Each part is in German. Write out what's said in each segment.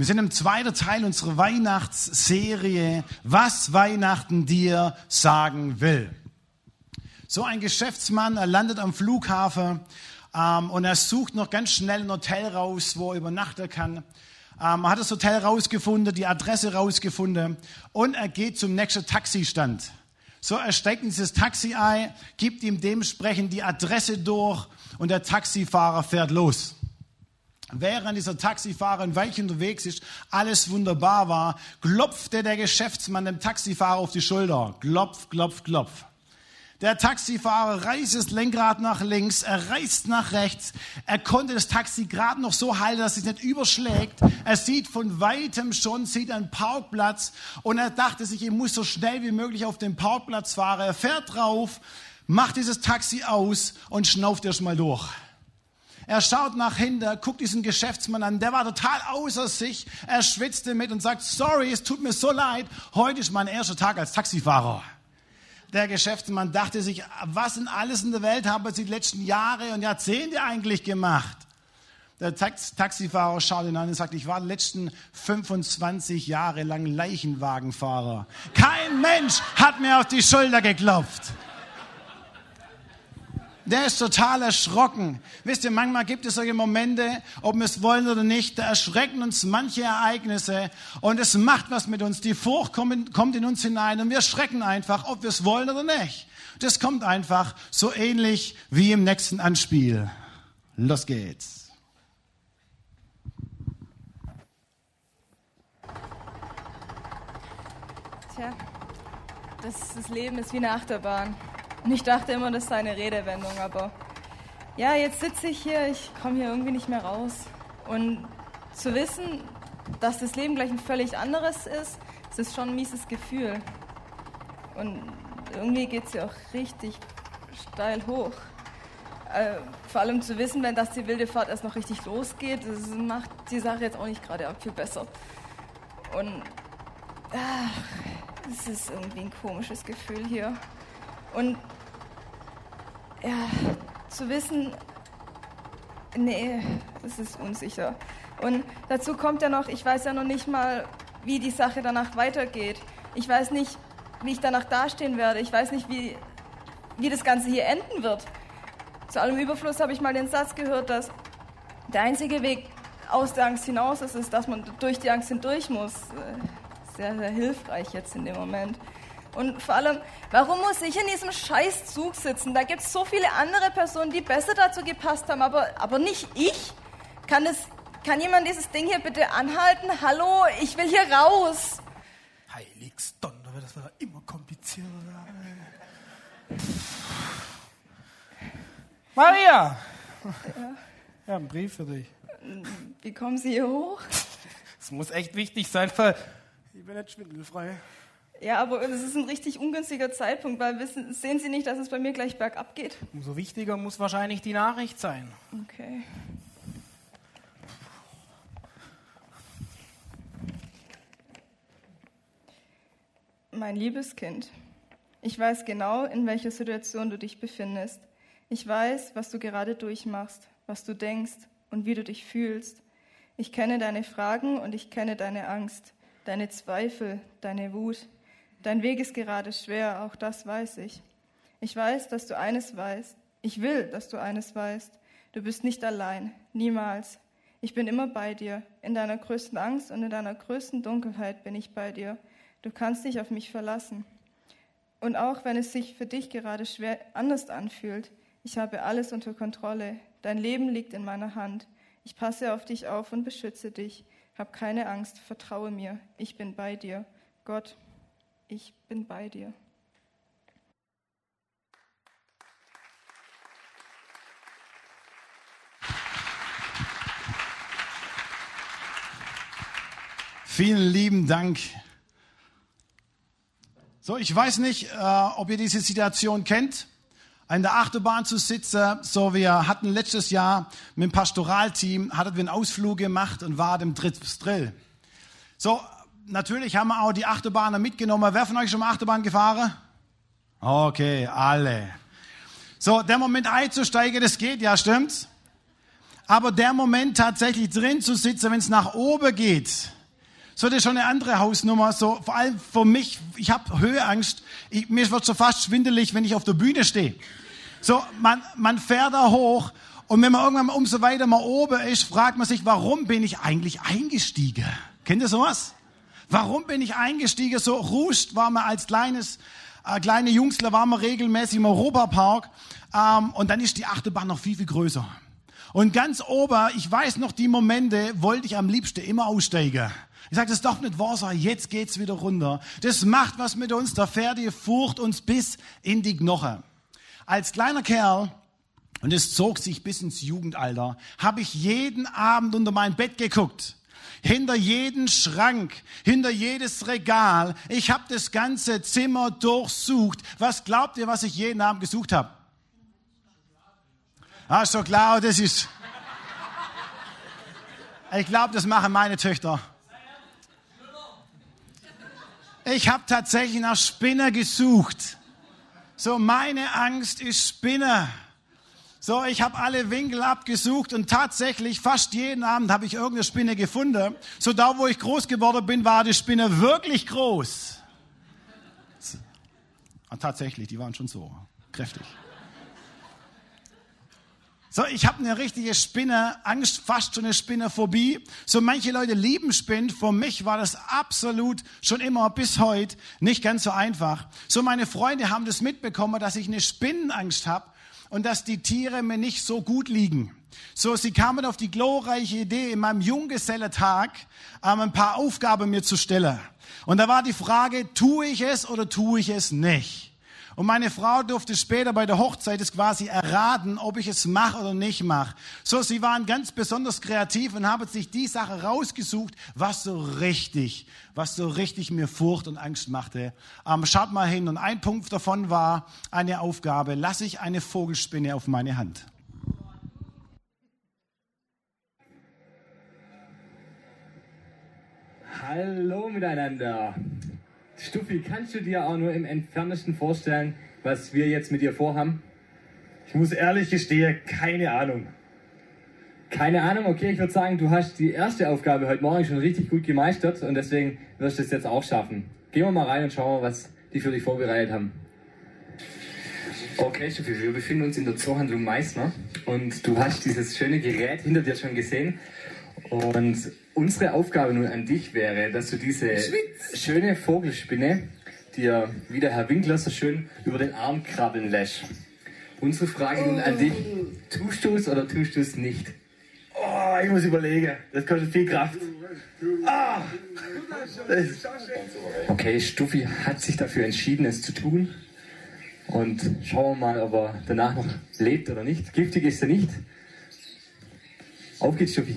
Wir sind im zweiten Teil unserer Weihnachtsserie, was Weihnachten dir sagen will. So ein Geschäftsmann, er landet am Flughafen ähm, und er sucht noch ganz schnell ein Hotel raus, wo er übernachten kann. Ähm, er hat das Hotel rausgefunden, die Adresse rausgefunden und er geht zum nächsten Taxistand. So, er in dieses Taxi ein, gibt ihm dementsprechend die Adresse durch und der Taxifahrer fährt los. Während dieser Taxifahrer ein Weilchen unterwegs ist, alles wunderbar war, klopfte der Geschäftsmann dem Taxifahrer auf die Schulter. Klopf, klopf, klopf. Der Taxifahrer reißt das Lenkrad nach links, er reißt nach rechts. Er konnte das Taxi gerade noch so halten, dass es nicht überschlägt. Er sieht von weitem schon, sieht einen Parkplatz und er dachte sich, ich muss so schnell wie möglich auf den Parkplatz fahren. Er fährt drauf, macht dieses Taxi aus und schnauft erst mal durch. Er schaut nach hinten, guckt diesen Geschäftsmann an, der war total außer sich. Er schwitzte mit und sagt, sorry, es tut mir so leid, heute ist mein erster Tag als Taxifahrer. Der Geschäftsmann dachte sich, was in alles in der Welt haben Sie die letzten Jahre und Jahrzehnte eigentlich gemacht? Der Taxifahrer schaut ihn an und sagt, ich war die letzten 25 Jahre lang Leichenwagenfahrer. Kein Mensch hat mir auf die Schulter geklopft der ist total erschrocken. Wisst ihr, manchmal gibt es solche Momente, ob wir es wollen oder nicht, da erschrecken uns manche Ereignisse und es macht was mit uns. Die Furcht kommt in uns hinein und wir schrecken einfach, ob wir es wollen oder nicht. Das kommt einfach so ähnlich wie im nächsten Anspiel. Los geht's. Tja, das, das Leben ist wie eine Achterbahn. Und ich dachte immer, das sei eine Redewendung, aber ja, jetzt sitze ich hier, ich komme hier irgendwie nicht mehr raus. Und zu wissen, dass das Leben gleich ein völlig anderes ist, das ist schon ein mieses Gefühl. Und irgendwie geht es ja auch richtig steil hoch. Äh, vor allem zu wissen, wenn das die wilde Fahrt erst noch richtig losgeht, das macht die Sache jetzt auch nicht gerade viel besser. Und es ist irgendwie ein komisches Gefühl hier. Und ja, zu wissen, nee, es ist unsicher. Und dazu kommt ja noch, ich weiß ja noch nicht mal, wie die Sache danach weitergeht. Ich weiß nicht, wie ich danach dastehen werde. Ich weiß nicht, wie, wie das Ganze hier enden wird. Zu allem Überfluss habe ich mal den Satz gehört, dass der einzige Weg aus der Angst hinaus ist, ist, dass man durch die Angst hindurch muss. Sehr, sehr hilfreich jetzt in dem Moment. Und vor allem, warum muss ich in diesem Scheißzug sitzen? Da gibt es so viele andere Personen, die besser dazu gepasst haben, aber, aber nicht ich. Kann, das, kann jemand dieses Ding hier bitte anhalten? Hallo, ich will hier raus. Heiligs Donner, das war immer komplizierter. Maria! Ja. ja, ein Brief für dich. Wie kommen Sie hier hoch? Es muss echt wichtig sein, weil ich bin nicht schwindelfrei. Ja, aber es ist ein richtig ungünstiger Zeitpunkt, weil wissen, sehen Sie nicht, dass es bei mir gleich bergab geht? Umso wichtiger muss wahrscheinlich die Nachricht sein. Okay. Mein liebes Kind, ich weiß genau, in welcher Situation du dich befindest. Ich weiß, was du gerade durchmachst, was du denkst und wie du dich fühlst. Ich kenne deine Fragen und ich kenne deine Angst, deine Zweifel, deine Wut, Dein Weg ist gerade schwer, auch das weiß ich. Ich weiß, dass du eines weißt. Ich will, dass du eines weißt. Du bist nicht allein, niemals. Ich bin immer bei dir. In deiner größten Angst und in deiner größten Dunkelheit bin ich bei dir. Du kannst dich auf mich verlassen. Und auch wenn es sich für dich gerade schwer anders anfühlt, ich habe alles unter Kontrolle. Dein Leben liegt in meiner Hand. Ich passe auf dich auf und beschütze dich. Hab keine Angst, vertraue mir. Ich bin bei dir. Gott ich bin bei dir. Vielen lieben Dank. So, ich weiß nicht, äh, ob ihr diese Situation kennt, in der Achterbahn zu sitzen. So, wir hatten letztes Jahr mit dem Pastoralteam, hatten wir einen Ausflug gemacht und war dem Drill. So, natürlich haben wir auch die Achterbahner mitgenommen. Wer von euch schon mal Achterbahn gefahren? Okay, alle. So, der Moment einzusteigen, das geht ja, stimmt's? Aber der Moment tatsächlich drin zu sitzen, wenn es nach oben geht, so das ist schon eine andere Hausnummer. So vor allem für mich, ich habe Höheangst. Ich, mir wird so fast schwindelig, wenn ich auf der Bühne stehe. So man man fährt da hoch und wenn man irgendwann mal umso weiter mal oben ist, fragt man sich, warum bin ich eigentlich eingestiegen? Kennt ihr sowas? Warum bin ich eingestiegen? So ruscht war man als kleines äh, kleine Jungsler waren wir regelmäßig im Europapark ähm, und dann ist die Achterbahn noch viel viel größer. Und ganz ober, ich weiß noch die Momente, wollte ich am liebsten immer aussteigen. Ich sage, das ist doch nicht wahr, sag, jetzt geht's wieder runter. Das macht was mit uns, da fährt die Furcht uns bis in die Knochen. Als kleiner Kerl, und es zog sich bis ins Jugendalter, habe ich jeden Abend unter mein Bett geguckt. Hinter jeden Schrank, hinter jedes Regal. Ich habe das ganze Zimmer durchsucht. Was glaubt ihr, was ich jeden Abend gesucht habe? Ah, doch klar, das ist... Ich glaube, das machen meine Töchter. Ich habe tatsächlich nach Spinner gesucht. So, meine Angst ist Spinner. So, ich habe alle Winkel abgesucht und tatsächlich fast jeden Abend habe ich irgendeine Spinne gefunden. So, da wo ich groß geworden bin, war die Spinne wirklich groß. Und tatsächlich, die waren schon so kräftig. So, ich habe eine richtige Spinne, Angst, fast schon eine Spinnephobie. So, manche Leute lieben Spinnen. Für mich war das absolut schon immer bis heute nicht ganz so einfach. So, meine Freunde haben das mitbekommen, dass ich eine Spinnenangst habe und dass die Tiere mir nicht so gut liegen. So, sie kamen auf die glorreiche Idee, in meinem Junggeselletag ähm, ein paar Aufgaben mir zu stellen. Und da war die Frage, tue ich es oder tue ich es nicht? Und meine Frau durfte später bei der Hochzeit es quasi erraten, ob ich es mache oder nicht mache. So, sie waren ganz besonders kreativ und haben sich die Sache rausgesucht, was so richtig, was so richtig mir Furcht und Angst machte. Ähm, schaut mal hin. Und ein Punkt davon war eine Aufgabe. Lasse ich eine Vogelspinne auf meine Hand. Hallo miteinander. Stuffi, kannst du dir auch nur im entferntesten vorstellen, was wir jetzt mit dir vorhaben? Ich muss ehrlich gestehen, keine Ahnung. Keine Ahnung, okay, ich würde sagen, du hast die erste Aufgabe heute Morgen schon richtig gut gemeistert und deswegen wirst du es jetzt auch schaffen. Gehen wir mal rein und schauen mal, was die für dich vorbereitet haben. Okay, Stuffi, wir befinden uns in der Zoohandlung Meißner und du hast dieses schöne Gerät hinter dir schon gesehen. Und unsere Aufgabe nun an dich wäre, dass du diese schöne Vogelspinne dir, wie der Herr Winkler so schön, über den Arm krabbeln lässt. Unsere Frage nun an dich, tust du es oder tust du es nicht? Oh, ich muss überlegen. Das kostet viel Kraft. Ah! Okay, Stuffi hat sich dafür entschieden, es zu tun. Und schauen wir mal, ob er danach noch lebt oder nicht. Giftig ist er nicht. Auf geht's, Stuffi.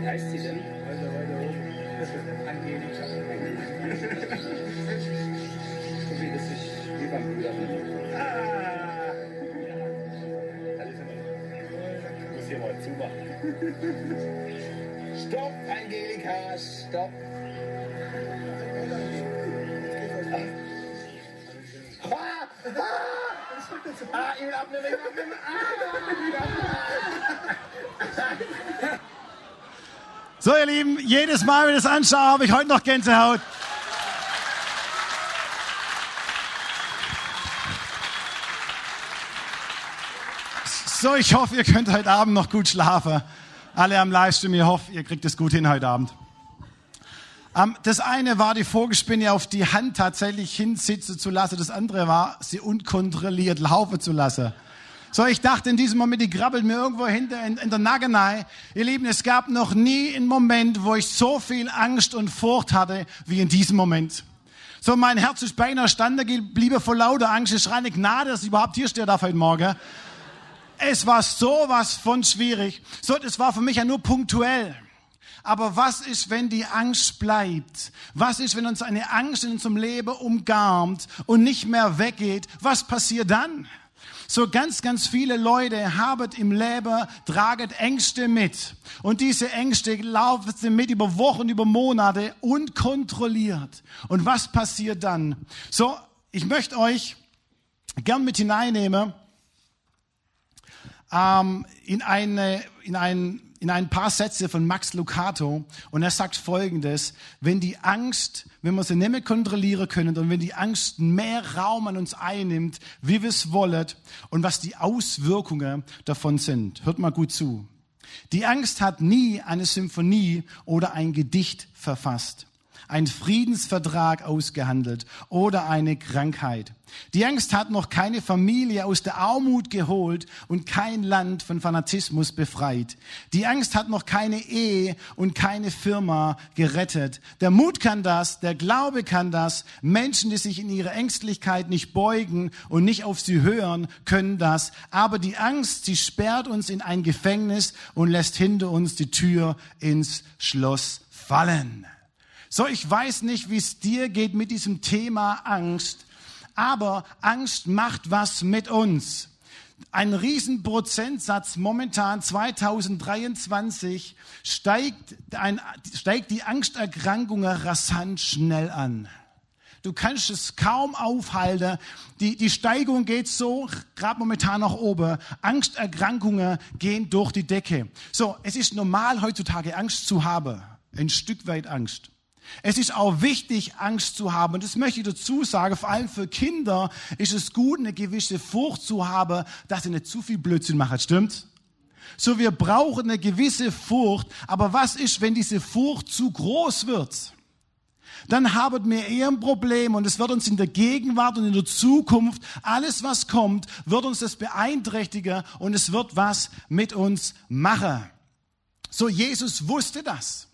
Wie heißt sie denn? Weiter, weiter oben. Angelika. So wie das sich wie beim Bruder. Ah! Ich muss hier mal zumachen. Stopp, Angelika, stopp. Ah! Ich will abnehmen, ich will abnehmen. Ah. So, ihr Lieben, jedes Mal, wenn ich das anschaue, habe ich heute noch Gänsehaut. So, ich hoffe, ihr könnt heute Abend noch gut schlafen. Alle am Livestream, ich hoffe, ihr kriegt es gut hin heute Abend. Das eine war, die Vogelspinne auf die Hand tatsächlich hinsitzen zu lassen. Das andere war, sie unkontrolliert laufen zu lassen. So, ich dachte in diesem Moment, die krabbelt mir irgendwo hinter in, in der Nagenei. Ihr Lieben, es gab noch nie einen Moment, wo ich so viel Angst und Furcht hatte wie in diesem Moment. So, mein Herz ist beinahe standen geblieben vor lauter Angst. Ich schreie Gnade, dass ich überhaupt hier stehe darf heute Morgen. Es war sowas von schwierig. So, das war für mich ja nur punktuell. Aber was ist, wenn die Angst bleibt? Was ist, wenn uns eine Angst in unserem Leben umgarnt und nicht mehr weggeht? Was passiert dann? So ganz, ganz viele Leute haben im Leben, tragen Ängste mit. Und diese Ängste laufen mit über Wochen, über Monate unkontrolliert. Und was passiert dann? So, ich möchte euch gern mit hineinnehmen ähm, in, eine, in, ein, in ein paar Sätze von Max Lucato und er sagt Folgendes, wenn die Angst, wenn wir sie nicht mehr kontrollieren können und wenn die Angst mehr Raum an uns einnimmt, wie wir es wollen und was die Auswirkungen davon sind. Hört mal gut zu. Die Angst hat nie eine Symphonie oder ein Gedicht verfasst ein Friedensvertrag ausgehandelt oder eine Krankheit. Die Angst hat noch keine Familie aus der Armut geholt und kein Land von Fanatismus befreit. Die Angst hat noch keine Ehe und keine Firma gerettet. Der Mut kann das, der Glaube kann das. Menschen, die sich in ihrer Ängstlichkeit nicht beugen und nicht auf sie hören, können das. Aber die Angst, sie sperrt uns in ein Gefängnis und lässt hinter uns die Tür ins Schloss fallen. So, ich weiß nicht, wie es dir geht mit diesem Thema Angst, aber Angst macht was mit uns. Ein Riesenprozentsatz momentan 2023 steigt, ein, steigt die Angsterkrankungen rasant schnell an. Du kannst es kaum aufhalten. Die, die Steigung geht so, gerade momentan nach oben. Angsterkrankungen gehen durch die Decke. So, es ist normal heutzutage Angst zu haben. Ein Stück weit Angst. Es ist auch wichtig, Angst zu haben. Und das möchte ich dazu sagen, vor allem für Kinder ist es gut, eine gewisse Furcht zu haben, dass sie nicht zu viel Blödsinn machen. Stimmt? So, wir brauchen eine gewisse Furcht. Aber was ist, wenn diese Furcht zu groß wird? Dann haben wir eher ein Problem und es wird uns in der Gegenwart und in der Zukunft, alles was kommt, wird uns das beeinträchtigen und es wird was mit uns machen. So, Jesus wusste das.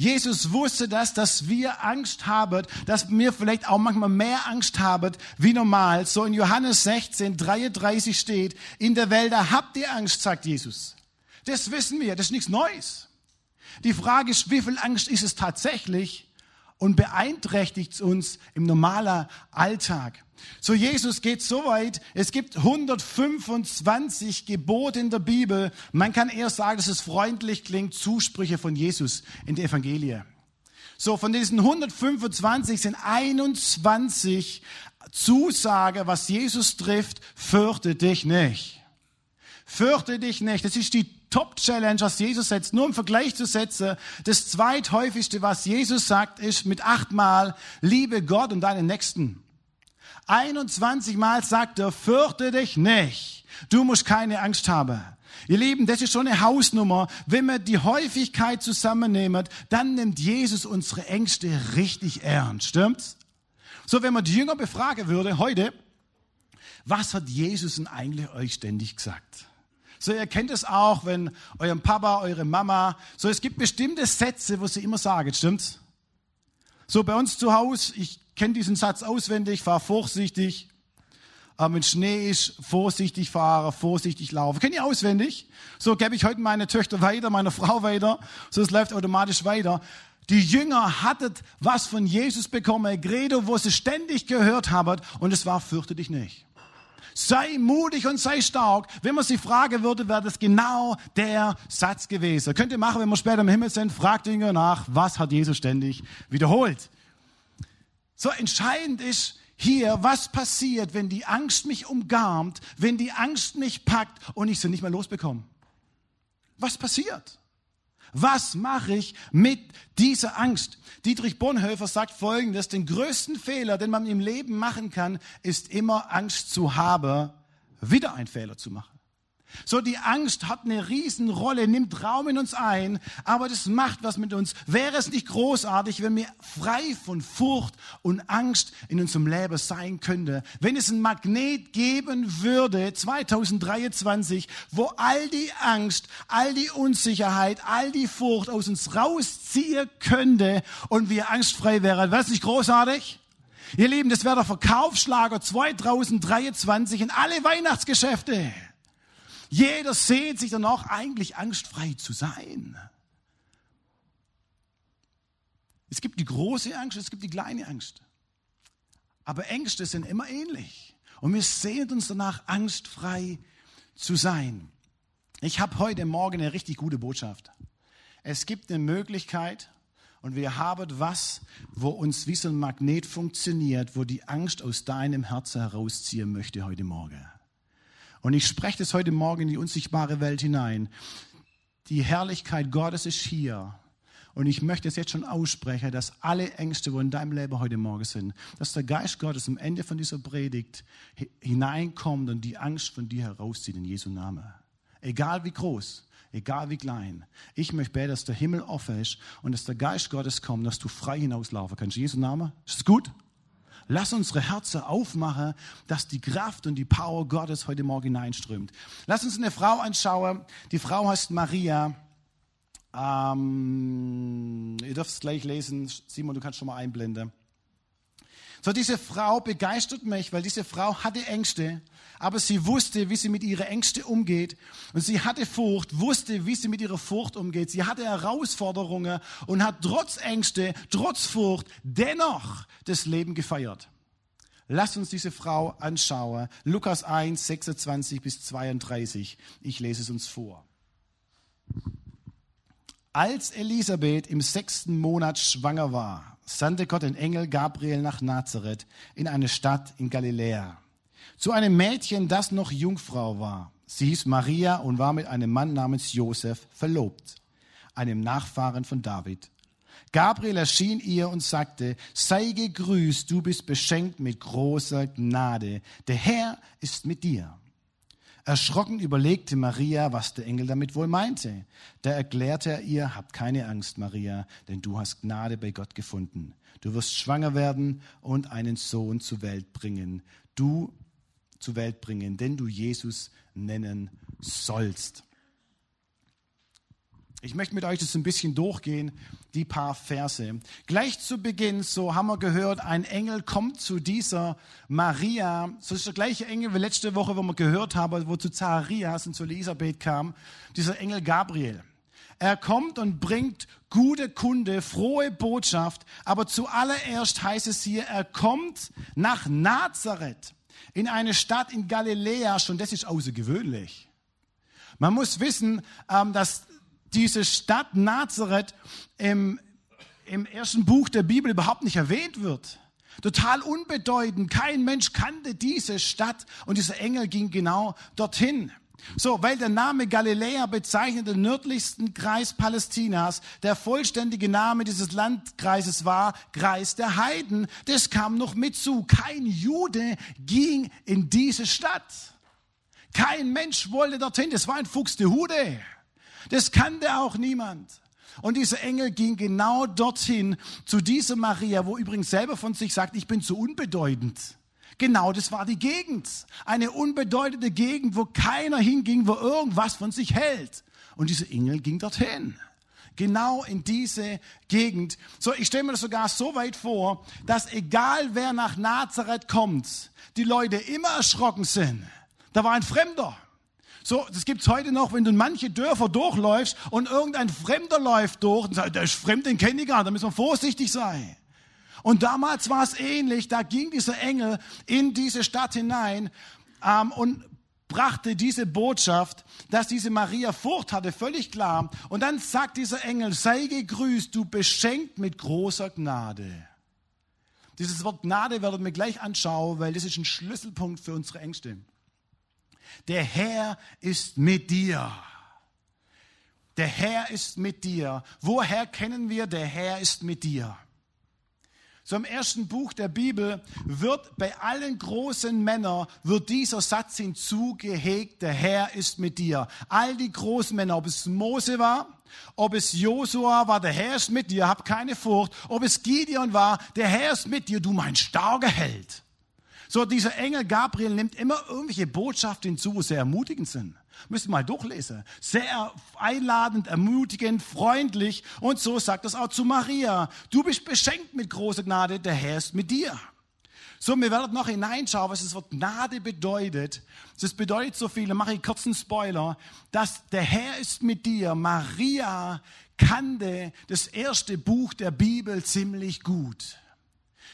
Jesus wusste das, dass wir Angst haben, dass wir vielleicht auch manchmal mehr Angst haben wie normal. So in Johannes 16, 33 steht, in der Welt habt ihr Angst, sagt Jesus. Das wissen wir, das ist nichts Neues. Die Frage ist, wie viel Angst ist es tatsächlich und beeinträchtigt uns im normalen Alltag? So Jesus geht so weit, es gibt 125 Gebote in der Bibel. Man kann eher sagen, dass es freundlich klingt, Zusprüche von Jesus in der Evangelie. So, von diesen 125 sind 21 Zusage, was Jesus trifft, fürchte dich nicht. Fürchte dich nicht. Das ist die Top-Challenge, was Jesus setzt. Nur im Vergleich zu setzen, das zweithäufigste, was Jesus sagt, ist mit achtmal, liebe Gott und deinen Nächsten. 21 Mal sagt er, fürchte dich nicht. Du musst keine Angst haben. Ihr Lieben, das ist schon eine Hausnummer. Wenn wir die Häufigkeit zusammennehmen, dann nimmt Jesus unsere Ängste richtig ernst. Stimmt's? So, wenn man die Jünger befragen würde heute, was hat Jesus denn eigentlich euch ständig gesagt? So, ihr kennt es auch, wenn eurem Papa, eure Mama, so, es gibt bestimmte Sätze, wo sie immer sagen, stimmt's? So, bei uns zu Hause, ich kenne diesen Satz auswendig, fahr vorsichtig. Aber wenn Schnee ist, vorsichtig fahren, vorsichtig laufen. Kennt ihr auswendig? So gebe ich heute meine Töchter weiter, meine Frau weiter. So, es läuft automatisch weiter. Die Jünger hatten was von Jesus bekommen, Credo, wo sie ständig gehört haben. Und es war, fürchte dich nicht. Sei mutig und sei stark. Wenn man sie fragen würde, wäre das genau der Satz gewesen. Könnt ihr machen, wenn wir später im Himmel sind, fragt die nach, was hat Jesus ständig wiederholt. So entscheidend ist hier, was passiert, wenn die Angst mich umgarnt, wenn die Angst mich packt und ich sie nicht mehr losbekomme. Was passiert? Was mache ich mit dieser Angst? Dietrich Bonhoeffer sagt Folgendes, den größten Fehler, den man im Leben machen kann, ist immer Angst zu haben, wieder einen Fehler zu machen. So, die Angst hat eine Riesenrolle, nimmt Raum in uns ein, aber das macht was mit uns. Wäre es nicht großartig, wenn wir frei von Furcht und Angst in unserem Leben sein könnte? Wenn es ein Magnet geben würde, 2023, wo all die Angst, all die Unsicherheit, all die Furcht aus uns rausziehen könnte und wir angstfrei wären. Wäre es nicht großartig? Ihr Lieben, das wäre der Verkaufsschlager 2023 in alle Weihnachtsgeschäfte. Jeder sehnt sich danach, eigentlich angstfrei zu sein. Es gibt die große Angst, es gibt die kleine Angst. Aber Ängste sind immer ähnlich. Und wir sehnen uns danach, angstfrei zu sein. Ich habe heute Morgen eine richtig gute Botschaft. Es gibt eine Möglichkeit und wir haben was, wo uns wie so ein Magnet funktioniert, wo die Angst aus deinem Herzen herausziehen möchte heute Morgen. Und ich spreche das heute Morgen in die unsichtbare Welt hinein. Die Herrlichkeit Gottes ist hier. Und ich möchte es jetzt schon aussprechen, dass alle Ängste, wo in deinem Leben heute Morgen sind, dass der Geist Gottes am Ende von dieser Predigt hineinkommt und die Angst von dir herauszieht in Jesu Namen. Egal wie groß, egal wie klein. Ich möchte beten, dass der Himmel offen ist und dass der Geist Gottes kommt, dass du frei hinauslaufen kannst. Jesu Name. Ist das gut? Lass unsere Herzen aufmachen, dass die Kraft und die Power Gottes heute Morgen hineinströmt. Lass uns eine Frau anschauen. Die Frau heißt Maria. Ähm, ihr dürft es gleich lesen. Simon, du kannst schon mal einblenden. So, diese Frau begeistert mich, weil diese Frau hatte Ängste, aber sie wusste, wie sie mit ihren Ängsten umgeht. Und sie hatte Furcht, wusste, wie sie mit ihrer Furcht umgeht. Sie hatte Herausforderungen und hat trotz Ängste, trotz Furcht dennoch das Leben gefeiert. Lasst uns diese Frau anschauen. Lukas 1, 26 bis 32. Ich lese es uns vor. Als Elisabeth im sechsten Monat schwanger war, sandte Gott den Engel Gabriel nach Nazareth in eine Stadt in Galiläa. Zu einem Mädchen, das noch Jungfrau war. Sie hieß Maria und war mit einem Mann namens Josef verlobt, einem Nachfahren von David. Gabriel erschien ihr und sagte, sei gegrüßt, du bist beschenkt mit großer Gnade. Der Herr ist mit dir. Erschrocken überlegte Maria, was der Engel damit wohl meinte. Da erklärte er ihr, hab keine Angst, Maria, denn du hast Gnade bei Gott gefunden. Du wirst schwanger werden und einen Sohn zur Welt bringen. Du zur Welt bringen, denn du Jesus nennen sollst. Ich möchte mit euch das ein bisschen durchgehen, die paar Verse. Gleich zu Beginn, so haben wir gehört, ein Engel kommt zu dieser Maria. So ist der gleiche Engel wie letzte Woche, wo wir gehört haben, wo zu Zacharias und zu Elisabeth kam, dieser Engel Gabriel. Er kommt und bringt gute Kunde, frohe Botschaft, aber zuallererst heißt es hier, er kommt nach Nazareth, in eine Stadt in Galiläa, schon das ist außergewöhnlich. Man muss wissen, ähm, dass diese Stadt Nazareth im, im ersten Buch der Bibel überhaupt nicht erwähnt wird. Total unbedeutend. Kein Mensch kannte diese Stadt und dieser Engel ging genau dorthin. So, weil der Name Galiläa bezeichnet den nördlichsten Kreis Palästinas, der vollständige Name dieses Landkreises war Kreis der Heiden. Das kam noch mit zu. Kein Jude ging in diese Stadt. Kein Mensch wollte dorthin. Das war ein Fuchs der Hude. Das kannte auch niemand. Und dieser Engel ging genau dorthin zu dieser Maria, wo übrigens selber von sich sagt, ich bin zu unbedeutend. Genau, das war die Gegend. Eine unbedeutende Gegend, wo keiner hinging, wo irgendwas von sich hält. Und dieser Engel ging dorthin. Genau in diese Gegend. So, ich stelle mir das sogar so weit vor, dass egal wer nach Nazareth kommt, die Leute immer erschrocken sind. Da war ein Fremder. So, das gibt's heute noch, wenn du in manche Dörfer durchläufst und irgendein Fremder läuft durch und sagt, der ist fremd, den kenne ich gar nicht, da müssen wir vorsichtig sein. Und damals war es ähnlich, da ging dieser Engel in diese Stadt hinein ähm, und brachte diese Botschaft, dass diese Maria Furcht hatte, völlig klar. Und dann sagt dieser Engel, sei gegrüßt, du beschenkt mit großer Gnade. Dieses Wort Gnade werden wir gleich anschauen, weil das ist ein Schlüsselpunkt für unsere Ängste. Der Herr ist mit dir. Der Herr ist mit dir. Woher kennen wir, der Herr ist mit dir? So im ersten Buch der Bibel wird bei allen großen Männern wird dieser Satz hinzugehegt, der Herr ist mit dir. All die großen Männer, ob es Mose war, ob es Josua war, der Herr ist mit dir, hab keine Furcht. Ob es Gideon war, der Herr ist mit dir, du mein starker Held. So, dieser Engel Gabriel nimmt immer irgendwelche Botschaften hinzu, wo sehr ermutigend sind. Müsst ihr mal durchlesen. Sehr einladend, ermutigend, freundlich. Und so sagt es auch zu Maria. Du bist beschenkt mit großer Gnade, der Herr ist mit dir. So, wir werden noch hineinschauen, was das Wort Gnade bedeutet. Das bedeutet so viel, da mache ich kurz einen Spoiler, dass der Herr ist mit dir. Maria kannte das erste Buch der Bibel ziemlich gut.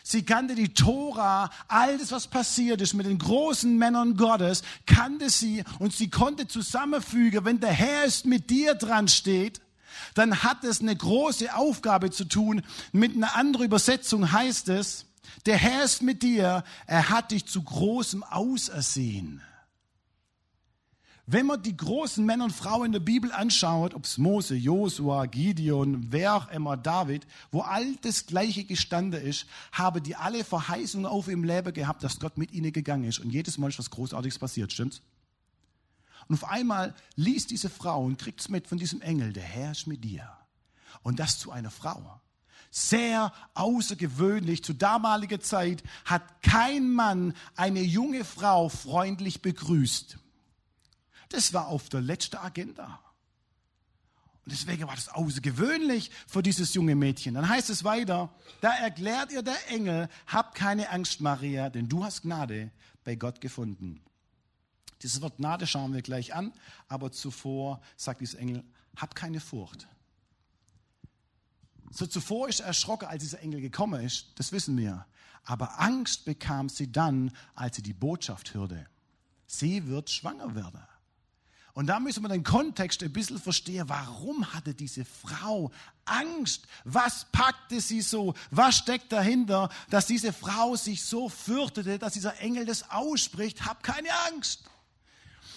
Sie kannte die Tora, all das, was passiert ist mit den großen Männern Gottes, kannte sie und sie konnte zusammenfügen, wenn der Herr ist mit dir dran steht, dann hat es eine große Aufgabe zu tun. Mit einer anderen Übersetzung heißt es, der Herr ist mit dir, er hat dich zu großem Ausersehen. Wenn man die großen Männer und Frauen in der Bibel anschaut, ob es Mose, Josua, Gideon, wer auch immer, David, wo all das Gleiche gestanden ist, haben die alle Verheißungen auf ihrem Leben gehabt, dass Gott mit ihnen gegangen ist. Und jedes Mal ist was Großartiges passiert, stimmt's? Und auf einmal liest diese Frau und kriegt es mit von diesem Engel, der Herr ist mit dir. Und das zu einer Frau. Sehr außergewöhnlich. Zu damaliger Zeit hat kein Mann eine junge Frau freundlich begrüßt. Das war auf der letzten Agenda. Und deswegen war das außergewöhnlich für dieses junge Mädchen. Dann heißt es weiter, da erklärt ihr der Engel, hab keine Angst, Maria, denn du hast Gnade bei Gott gefunden. Dieses Wort Gnade schauen wir gleich an, aber zuvor sagt dieser Engel, hab keine Furcht. So zuvor ist er erschrocken, als dieser Engel gekommen ist, das wissen wir. Aber Angst bekam sie dann, als sie die Botschaft hörte. Sie wird schwanger werden. Und da müssen wir den Kontext ein bisschen verstehen. Warum hatte diese Frau Angst? Was packte sie so? Was steckt dahinter, dass diese Frau sich so fürchtete, dass dieser Engel das ausspricht? Hab keine Angst.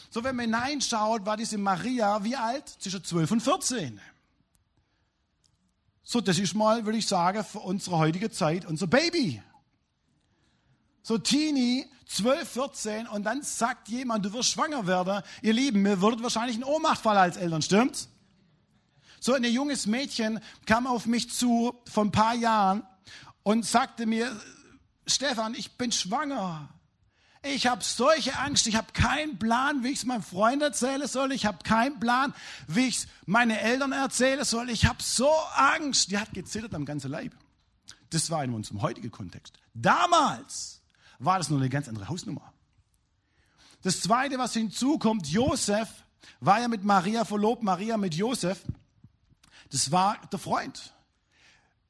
So, wenn man hineinschaut, war diese Maria wie alt? Zwischen 12 und 14. So, das ist mal, würde ich sagen, für unsere heutige Zeit unser Baby. So Teenie, 12, 14 und dann sagt jemand, du wirst schwanger werden. Ihr Lieben, mir würdet wahrscheinlich in Ohnmacht fallen als Eltern, stimmt's? So ein junges Mädchen kam auf mich zu vor ein paar Jahren und sagte mir, Stefan, ich bin schwanger. Ich habe solche Angst, ich habe keinen Plan, wie ich es meinem Freund erzählen soll, ich habe keinen Plan, wie ich es meinen Eltern erzählen soll. Ich habe so Angst. Die hat gezittert am ganzen Leib. Das war in unserem heutigen Kontext. Damals war das nur eine ganz andere Hausnummer. Das Zweite, was hinzukommt, Josef war ja mit Maria verlobt, Maria mit Josef. Das war der Freund.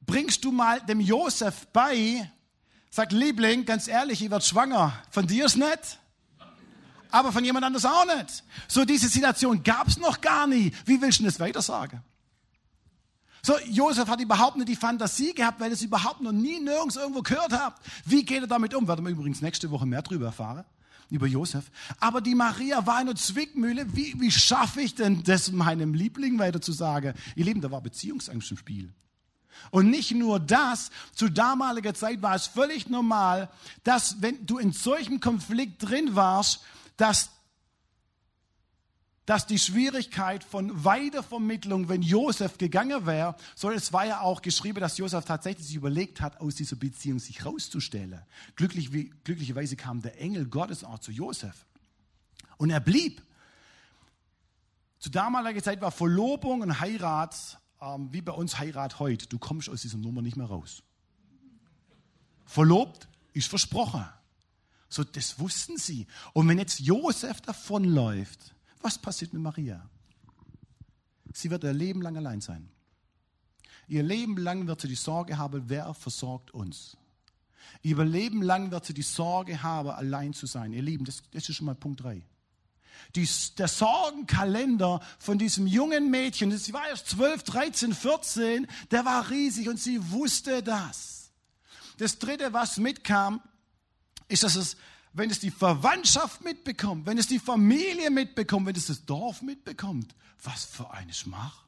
Bringst du mal dem Josef bei, sag Liebling, ganz ehrlich, ich werde schwanger. Von dir ist nicht, aber von jemand anders auch nicht. So diese Situation gab es noch gar nie. Wie willst du das weiter sagen? So, Josef hat überhaupt nicht die Fantasie gehabt, weil er es überhaupt noch nie nirgends irgendwo gehört hat. Wie geht er damit um? Werden wir übrigens nächste Woche mehr darüber erfahren, über Josef. Aber die Maria war eine Zwickmühle. Wie, wie schaffe ich denn das meinem Liebling weiter zu sagen? Ihr Lieben, da war Beziehungsangst im Spiel. Und nicht nur das, zu damaliger Zeit war es völlig normal, dass wenn du in solchem Konflikt drin warst, dass dass die Schwierigkeit von Weitervermittlung, wenn Josef gegangen wäre, so es war ja auch geschrieben, dass Josef tatsächlich sich überlegt hat, aus dieser Beziehung sich rauszustellen. Glücklich, wie, glücklicherweise kam der Engel Gottes auch zu Josef. Und er blieb. Zu damaliger Zeit war Verlobung und Heirat ähm, wie bei uns Heirat heute. Du kommst aus dieser Nummer nicht mehr raus. Verlobt ist versprochen. So, das wussten sie. Und wenn jetzt Josef davonläuft, was passiert mit Maria? Sie wird ihr Leben lang allein sein. Ihr Leben lang wird sie die Sorge haben, wer versorgt uns. Ihr Leben lang wird sie die Sorge haben, allein zu sein. Ihr Lieben, das, das ist schon mal Punkt 3. Die, der Sorgenkalender von diesem jungen Mädchen, sie war erst 12, 13, 14, der war riesig und sie wusste das. Das dritte, was mitkam, ist, dass es wenn es die Verwandtschaft mitbekommt, wenn es die Familie mitbekommt, wenn es das Dorf mitbekommt, was für eine Schmach.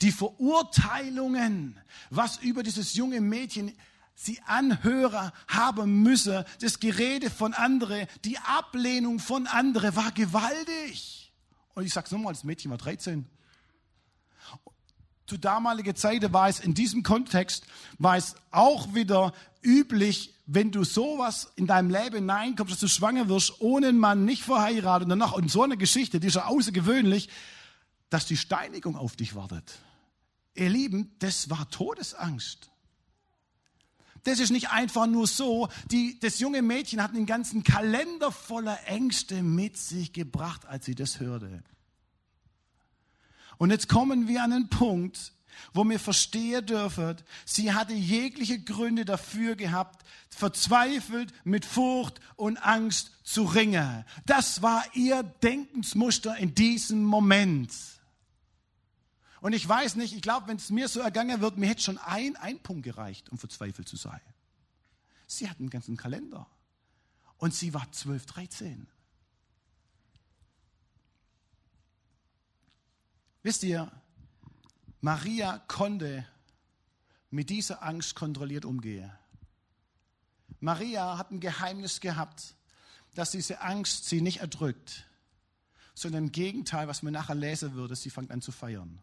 Die Verurteilungen, was über dieses junge Mädchen sie Anhörer haben müsse, das Gerede von anderen, die Ablehnung von anderen war gewaltig. Und ich sage nochmal, das Mädchen war 13. Zu damaliger Zeit war es in diesem Kontext, war es auch wieder üblich, wenn du sowas in deinem Leben hineinkommst, dass du schwanger wirst, ohne einen Mann, nicht verheiratet und danach und so eine Geschichte, die ist ja außergewöhnlich, dass die Steinigung auf dich wartet. Ihr Lieben, das war Todesangst. Das ist nicht einfach nur so. Die, das junge Mädchen hat einen ganzen Kalender voller Ängste mit sich gebracht, als sie das hörte. Und jetzt kommen wir an einen Punkt, wo wir verstehen dürfen, sie hatte jegliche Gründe dafür gehabt, verzweifelt mit Furcht und Angst zu ringen. Das war ihr Denkensmuster in diesem Moment. Und ich weiß nicht, ich glaube, wenn es mir so ergangen wird, mir hätte schon ein, ein Punkt gereicht, um verzweifelt zu sein. Sie hat einen ganzen Kalender. Und sie war 12, 13. Wisst ihr, Maria konnte mit dieser Angst kontrolliert umgehen. Maria hat ein Geheimnis gehabt, dass diese Angst sie nicht erdrückt, sondern im Gegenteil, was man nachher lesen würde, sie fängt an zu feiern.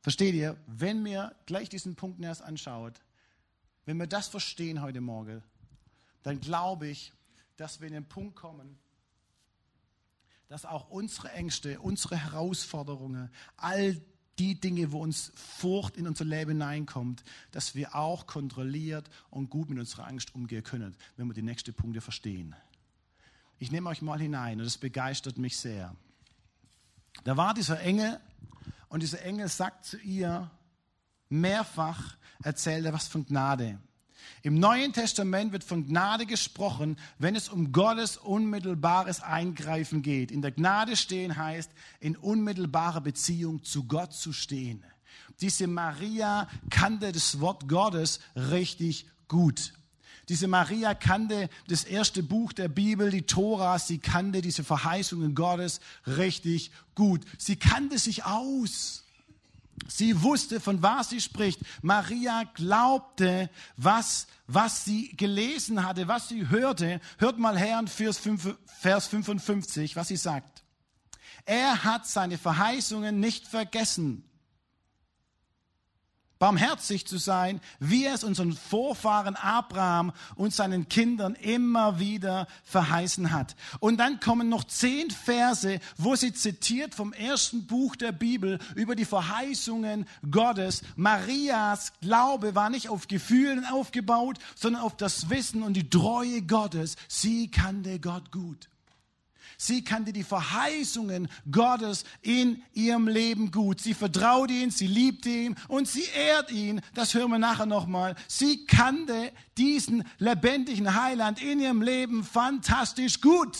Versteht ihr, wenn mir gleich diesen Punkt erst anschaut, wenn wir das verstehen heute Morgen, dann glaube ich, dass wir in den Punkt kommen, dass auch unsere Ängste, unsere Herausforderungen, all die Dinge, wo uns Furcht in unser Leben hineinkommt, dass wir auch kontrolliert und gut mit unserer Angst umgehen können, wenn wir die nächsten Punkte verstehen. Ich nehme euch mal hinein und das begeistert mich sehr. Da war dieser Engel und dieser Engel sagt zu ihr, mehrfach erzählt er was von Gnade. Im Neuen Testament wird von Gnade gesprochen, wenn es um Gottes unmittelbares Eingreifen geht. In der Gnade stehen heißt, in unmittelbarer Beziehung zu Gott zu stehen. Diese Maria kannte das Wort Gottes richtig gut. Diese Maria kannte das erste Buch der Bibel, die Tora, sie kannte diese Verheißungen Gottes richtig gut. Sie kannte sich aus. Sie wusste, von was sie spricht. Maria glaubte, was, was sie gelesen hatte, was sie hörte. Hört mal her in Vers 55, was sie sagt. Er hat seine Verheißungen nicht vergessen barmherzig zu sein, wie es unseren Vorfahren Abraham und seinen Kindern immer wieder verheißen hat. Und dann kommen noch zehn Verse, wo sie zitiert vom ersten Buch der Bibel über die Verheißungen Gottes. Marias Glaube war nicht auf Gefühlen aufgebaut, sondern auf das Wissen und die Treue Gottes. Sie kannte Gott gut. Sie kannte die Verheißungen Gottes in ihrem Leben gut. Sie vertraut ihn, sie liebt ihn und sie ehrt ihn. Das hören wir nachher nochmal. Sie kannte diesen lebendigen Heiland in ihrem Leben fantastisch gut.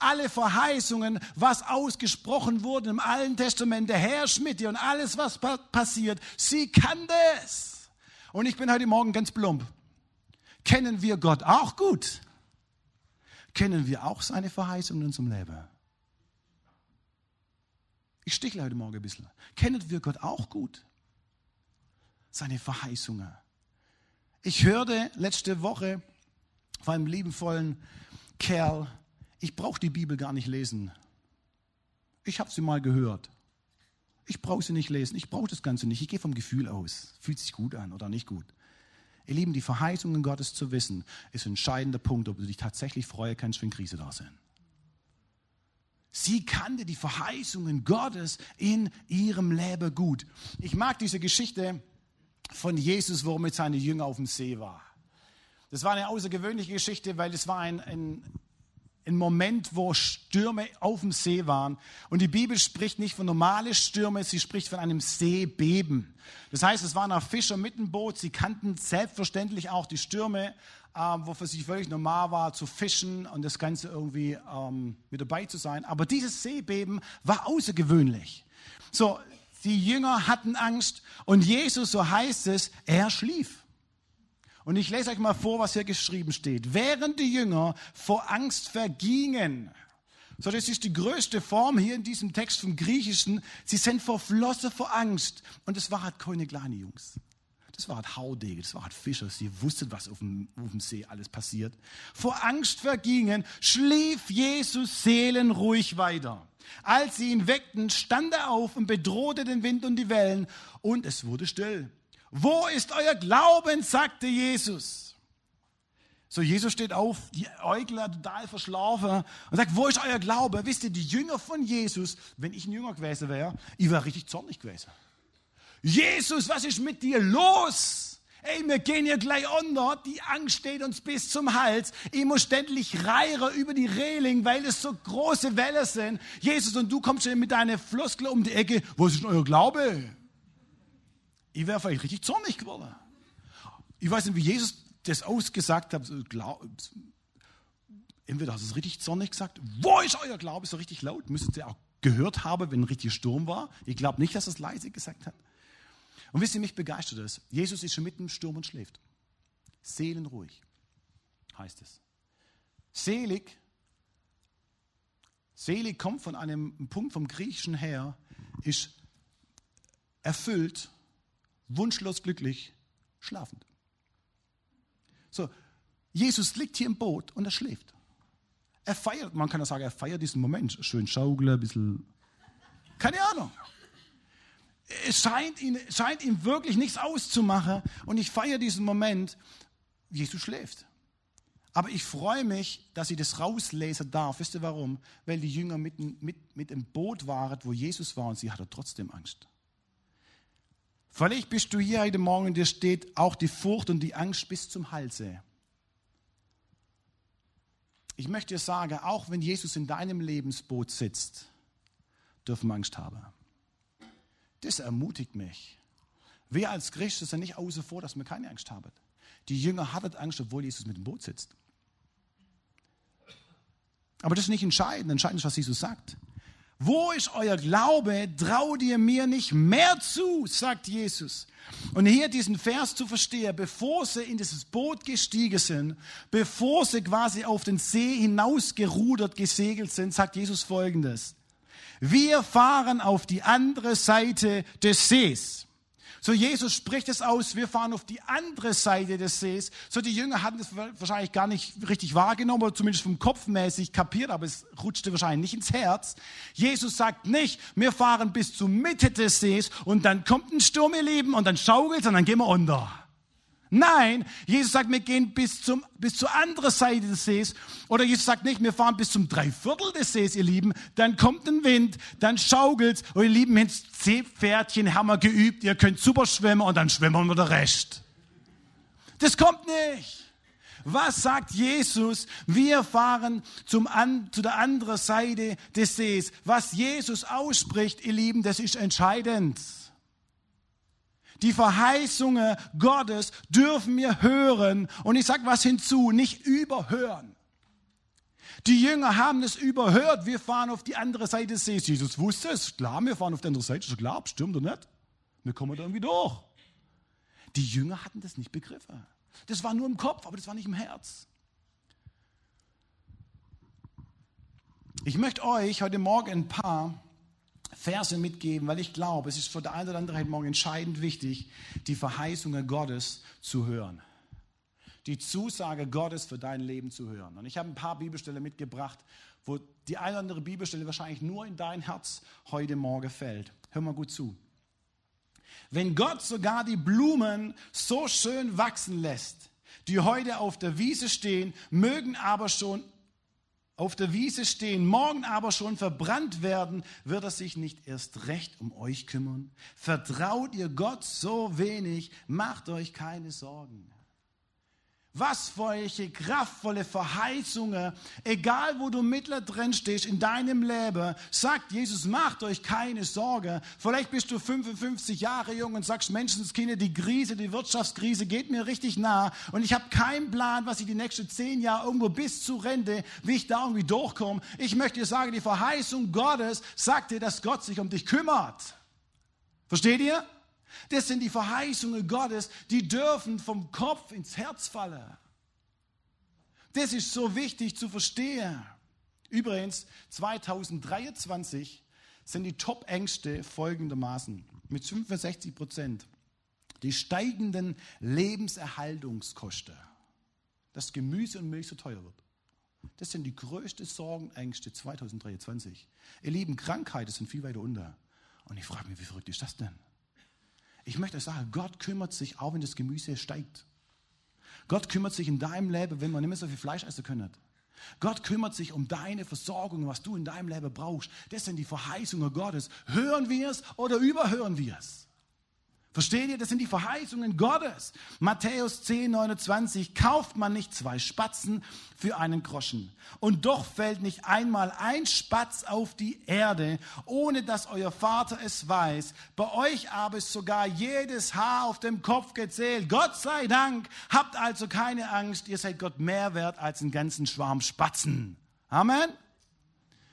Alle Verheißungen, was ausgesprochen wurde im Alten Testament, der Herr Schmidt und alles, was passiert, sie kannte es. Und ich bin heute Morgen ganz plump. Kennen wir Gott auch gut? Kennen wir auch seine Verheißungen unserem Leben. Ich stichle heute Morgen ein bisschen. Kennen wir Gott auch gut? Seine Verheißungen. Ich hörte letzte Woche von einem liebenvollen Kerl, ich brauche die Bibel gar nicht lesen. Ich habe sie mal gehört. Ich brauche sie nicht lesen. Ich brauche das Ganze nicht. Ich gehe vom Gefühl aus. Fühlt sich gut an oder nicht gut. Ihr Lieben, die Verheißungen Gottes zu wissen, ist ein entscheidender Punkt, ob du dich tatsächlich freuen kannst, wenn Krise da sind. Sie kannte die Verheißungen Gottes in ihrem Leben gut. Ich mag diese Geschichte von Jesus, wo er mit seinen Jüngern auf dem See war. Das war eine außergewöhnliche Geschichte, weil es war ein, ein ein Moment, wo Stürme auf dem See waren. Und die Bibel spricht nicht von normalen Stürmen, sie spricht von einem Seebeben. Das heißt, es waren auch Fischer mit dem Boot. Sie kannten selbstverständlich auch die Stürme, äh, wo für sie völlig normal war, zu fischen und das Ganze irgendwie ähm, mit dabei zu sein. Aber dieses Seebeben war außergewöhnlich. So, die Jünger hatten Angst und Jesus, so heißt es, er schlief. Und ich lese euch mal vor, was hier geschrieben steht. Während die Jünger vor Angst vergingen, so, das ist die größte Form hier in diesem Text vom Griechischen. Sie sind verflossen vor Angst. Und das war halt keine kleine Jungs. Das war halt Haudege, das war halt Fischer. Sie wussten, was auf dem, auf dem See alles passiert. Vor Angst vergingen, schlief Jesus seelenruhig weiter. Als sie ihn weckten, stand er auf und bedrohte den Wind und die Wellen. Und es wurde still. Wo ist euer Glauben? sagte Jesus. So, Jesus steht auf, die Äugler total verschlafen und sagt, wo ist euer Glaube? Wisst ihr, die Jünger von Jesus, wenn ich ein Jünger gewesen wäre, ich wäre richtig zornig gewesen. Jesus, was ist mit dir los? Ey, wir gehen hier gleich unter, die Angst steht uns bis zum Hals. Ich muss ständig reiere über die Reling, weil es so große Wellen sind. Jesus, und du kommst schon mit deiner Floskel um die Ecke. Wo ist denn euer Glaube? Ich wäre vielleicht richtig zornig geworden. Ich weiß nicht, wie Jesus das ausgesagt hat. Entweder hast du es richtig zornig gesagt. Wo ist euer Glaube? So richtig laut. Müsstet ihr auch gehört haben, wenn ein richtiger Sturm war. Ich glaube nicht, dass er es leise gesagt hat. Und wisst ihr, mich begeistert es. Jesus ist schon mitten im Sturm und schläft. Seelenruhig heißt es. Selig, selig kommt von einem Punkt vom Griechischen her, ist erfüllt, wunschlos glücklich, schlafend. So, Jesus liegt hier im Boot und er schläft. Er feiert, man kann ja sagen, er feiert diesen Moment. Schön schaukeln, ein bisschen, keine Ahnung es scheint ihn, scheint ihm wirklich nichts auszumachen. Und ich feiere diesen Moment. Jesus schläft. Aber ich freue mich, dass ich das rauslesen darf. Wisst ihr warum? Weil die Jünger mit, mit, mit im Boot waren, wo Jesus war und sie hatte trotzdem Angst. Vielleicht bist du hier heute Morgen und dir steht auch die Furcht und die Angst bis zum Halse. Ich möchte dir sagen, auch wenn Jesus in deinem Lebensboot sitzt, dürfen wir Angst haben. Das ermutigt mich. Wir als Christen sind nicht außer vor, dass wir keine Angst haben. Die Jünger hatten Angst, obwohl Jesus mit dem Boot sitzt. Aber das ist nicht entscheidend. Entscheidend ist, was Jesus sagt. Wo ist euer Glaube? Traut ihr mir nicht mehr zu, sagt Jesus. Und hier diesen Vers zu verstehen, bevor sie in dieses Boot gestiegen sind, bevor sie quasi auf den See hinausgerudert, gesegelt sind, sagt Jesus folgendes. Wir fahren auf die andere Seite des Sees. So Jesus spricht es aus, wir fahren auf die andere Seite des Sees. So die Jünger hatten es wahrscheinlich gar nicht richtig wahrgenommen oder zumindest vom Kopfmäßig kapiert, aber es rutschte wahrscheinlich nicht ins Herz. Jesus sagt nicht, wir fahren bis zur Mitte des Sees und dann kommt ein Sturm, ihr Lieben, und dann schaukelt und dann gehen wir unter. Nein, Jesus sagt, wir gehen bis, zum, bis zur anderen Seite des Sees. Oder Jesus sagt nicht, wir fahren bis zum Dreiviertel des Sees, ihr Lieben. Dann kommt ein Wind, dann schaukelt's. Und ihr Lieben, ins Seepferdchen haben wir geübt. Ihr könnt super schwimmen und dann schwimmen wir der Rest. Das kommt nicht. Was sagt Jesus? Wir fahren zum an, zu der anderen Seite des Sees. Was Jesus ausspricht, ihr Lieben, das ist entscheidend. Die Verheißungen Gottes dürfen wir hören. Und ich sage was hinzu, nicht überhören. Die Jünger haben es überhört. Wir fahren auf die andere Seite des Sees. Jesus wusste es. Klar, wir fahren auf die andere Seite. Ist klar, stimmt oder nicht? Wir kommen da irgendwie durch. Die Jünger hatten das nicht begriffen. Das war nur im Kopf, aber das war nicht im Herz. Ich möchte euch heute Morgen ein paar Verse mitgeben, weil ich glaube, es ist für der eine oder andere heute Morgen entscheidend wichtig, die Verheißungen Gottes zu hören. Die Zusage Gottes für dein Leben zu hören. Und ich habe ein paar Bibelstellen mitgebracht, wo die eine oder andere Bibelstelle wahrscheinlich nur in dein Herz heute Morgen fällt. Hör mal gut zu. Wenn Gott sogar die Blumen so schön wachsen lässt, die heute auf der Wiese stehen, mögen aber schon auf der Wiese stehen, morgen aber schon verbrannt werden, wird er sich nicht erst recht um euch kümmern? Vertraut ihr Gott so wenig, macht euch keine Sorgen. Was für welche kraftvolle Verheißungen, egal wo du mittler drin stehst in deinem Leben, sagt Jesus, macht euch keine Sorge. Vielleicht bist du 55 Jahre jung und sagst, Menschenskinder, die Krise, die Wirtschaftskrise geht mir richtig nah und ich habe keinen Plan, was ich die nächsten zehn Jahre irgendwo bis zur Rente, wie ich da irgendwie durchkomme. Ich möchte dir sagen, die Verheißung Gottes sagt dir, dass Gott sich um dich kümmert. Versteht ihr? Das sind die Verheißungen Gottes, die dürfen vom Kopf ins Herz fallen. Das ist so wichtig zu verstehen. Übrigens, 2023 sind die Top-Ängste folgendermaßen mit 65 Prozent. Die steigenden Lebenserhaltungskosten, dass Gemüse und Milch so teuer wird. Das sind die größten Sorgenängste 2023. Ihr lieben, Krankheiten sind viel weiter unter. Und ich frage mich, wie verrückt ist das denn? Ich möchte euch sagen, Gott kümmert sich auch, wenn das Gemüse steigt. Gott kümmert sich in deinem Leben, wenn man nicht mehr so viel Fleisch essen können. Gott kümmert sich um deine Versorgung, was du in deinem Leben brauchst. Das sind die Verheißungen Gottes. Hören wir es oder überhören wir es? Versteht ihr? Das sind die Verheißungen Gottes. Matthäus 10, 29. Kauft man nicht zwei Spatzen für einen Groschen. Und doch fällt nicht einmal ein Spatz auf die Erde, ohne dass euer Vater es weiß. Bei euch aber ist sogar jedes Haar auf dem Kopf gezählt. Gott sei Dank. Habt also keine Angst. Ihr seid Gott mehr wert als einen ganzen Schwarm Spatzen. Amen.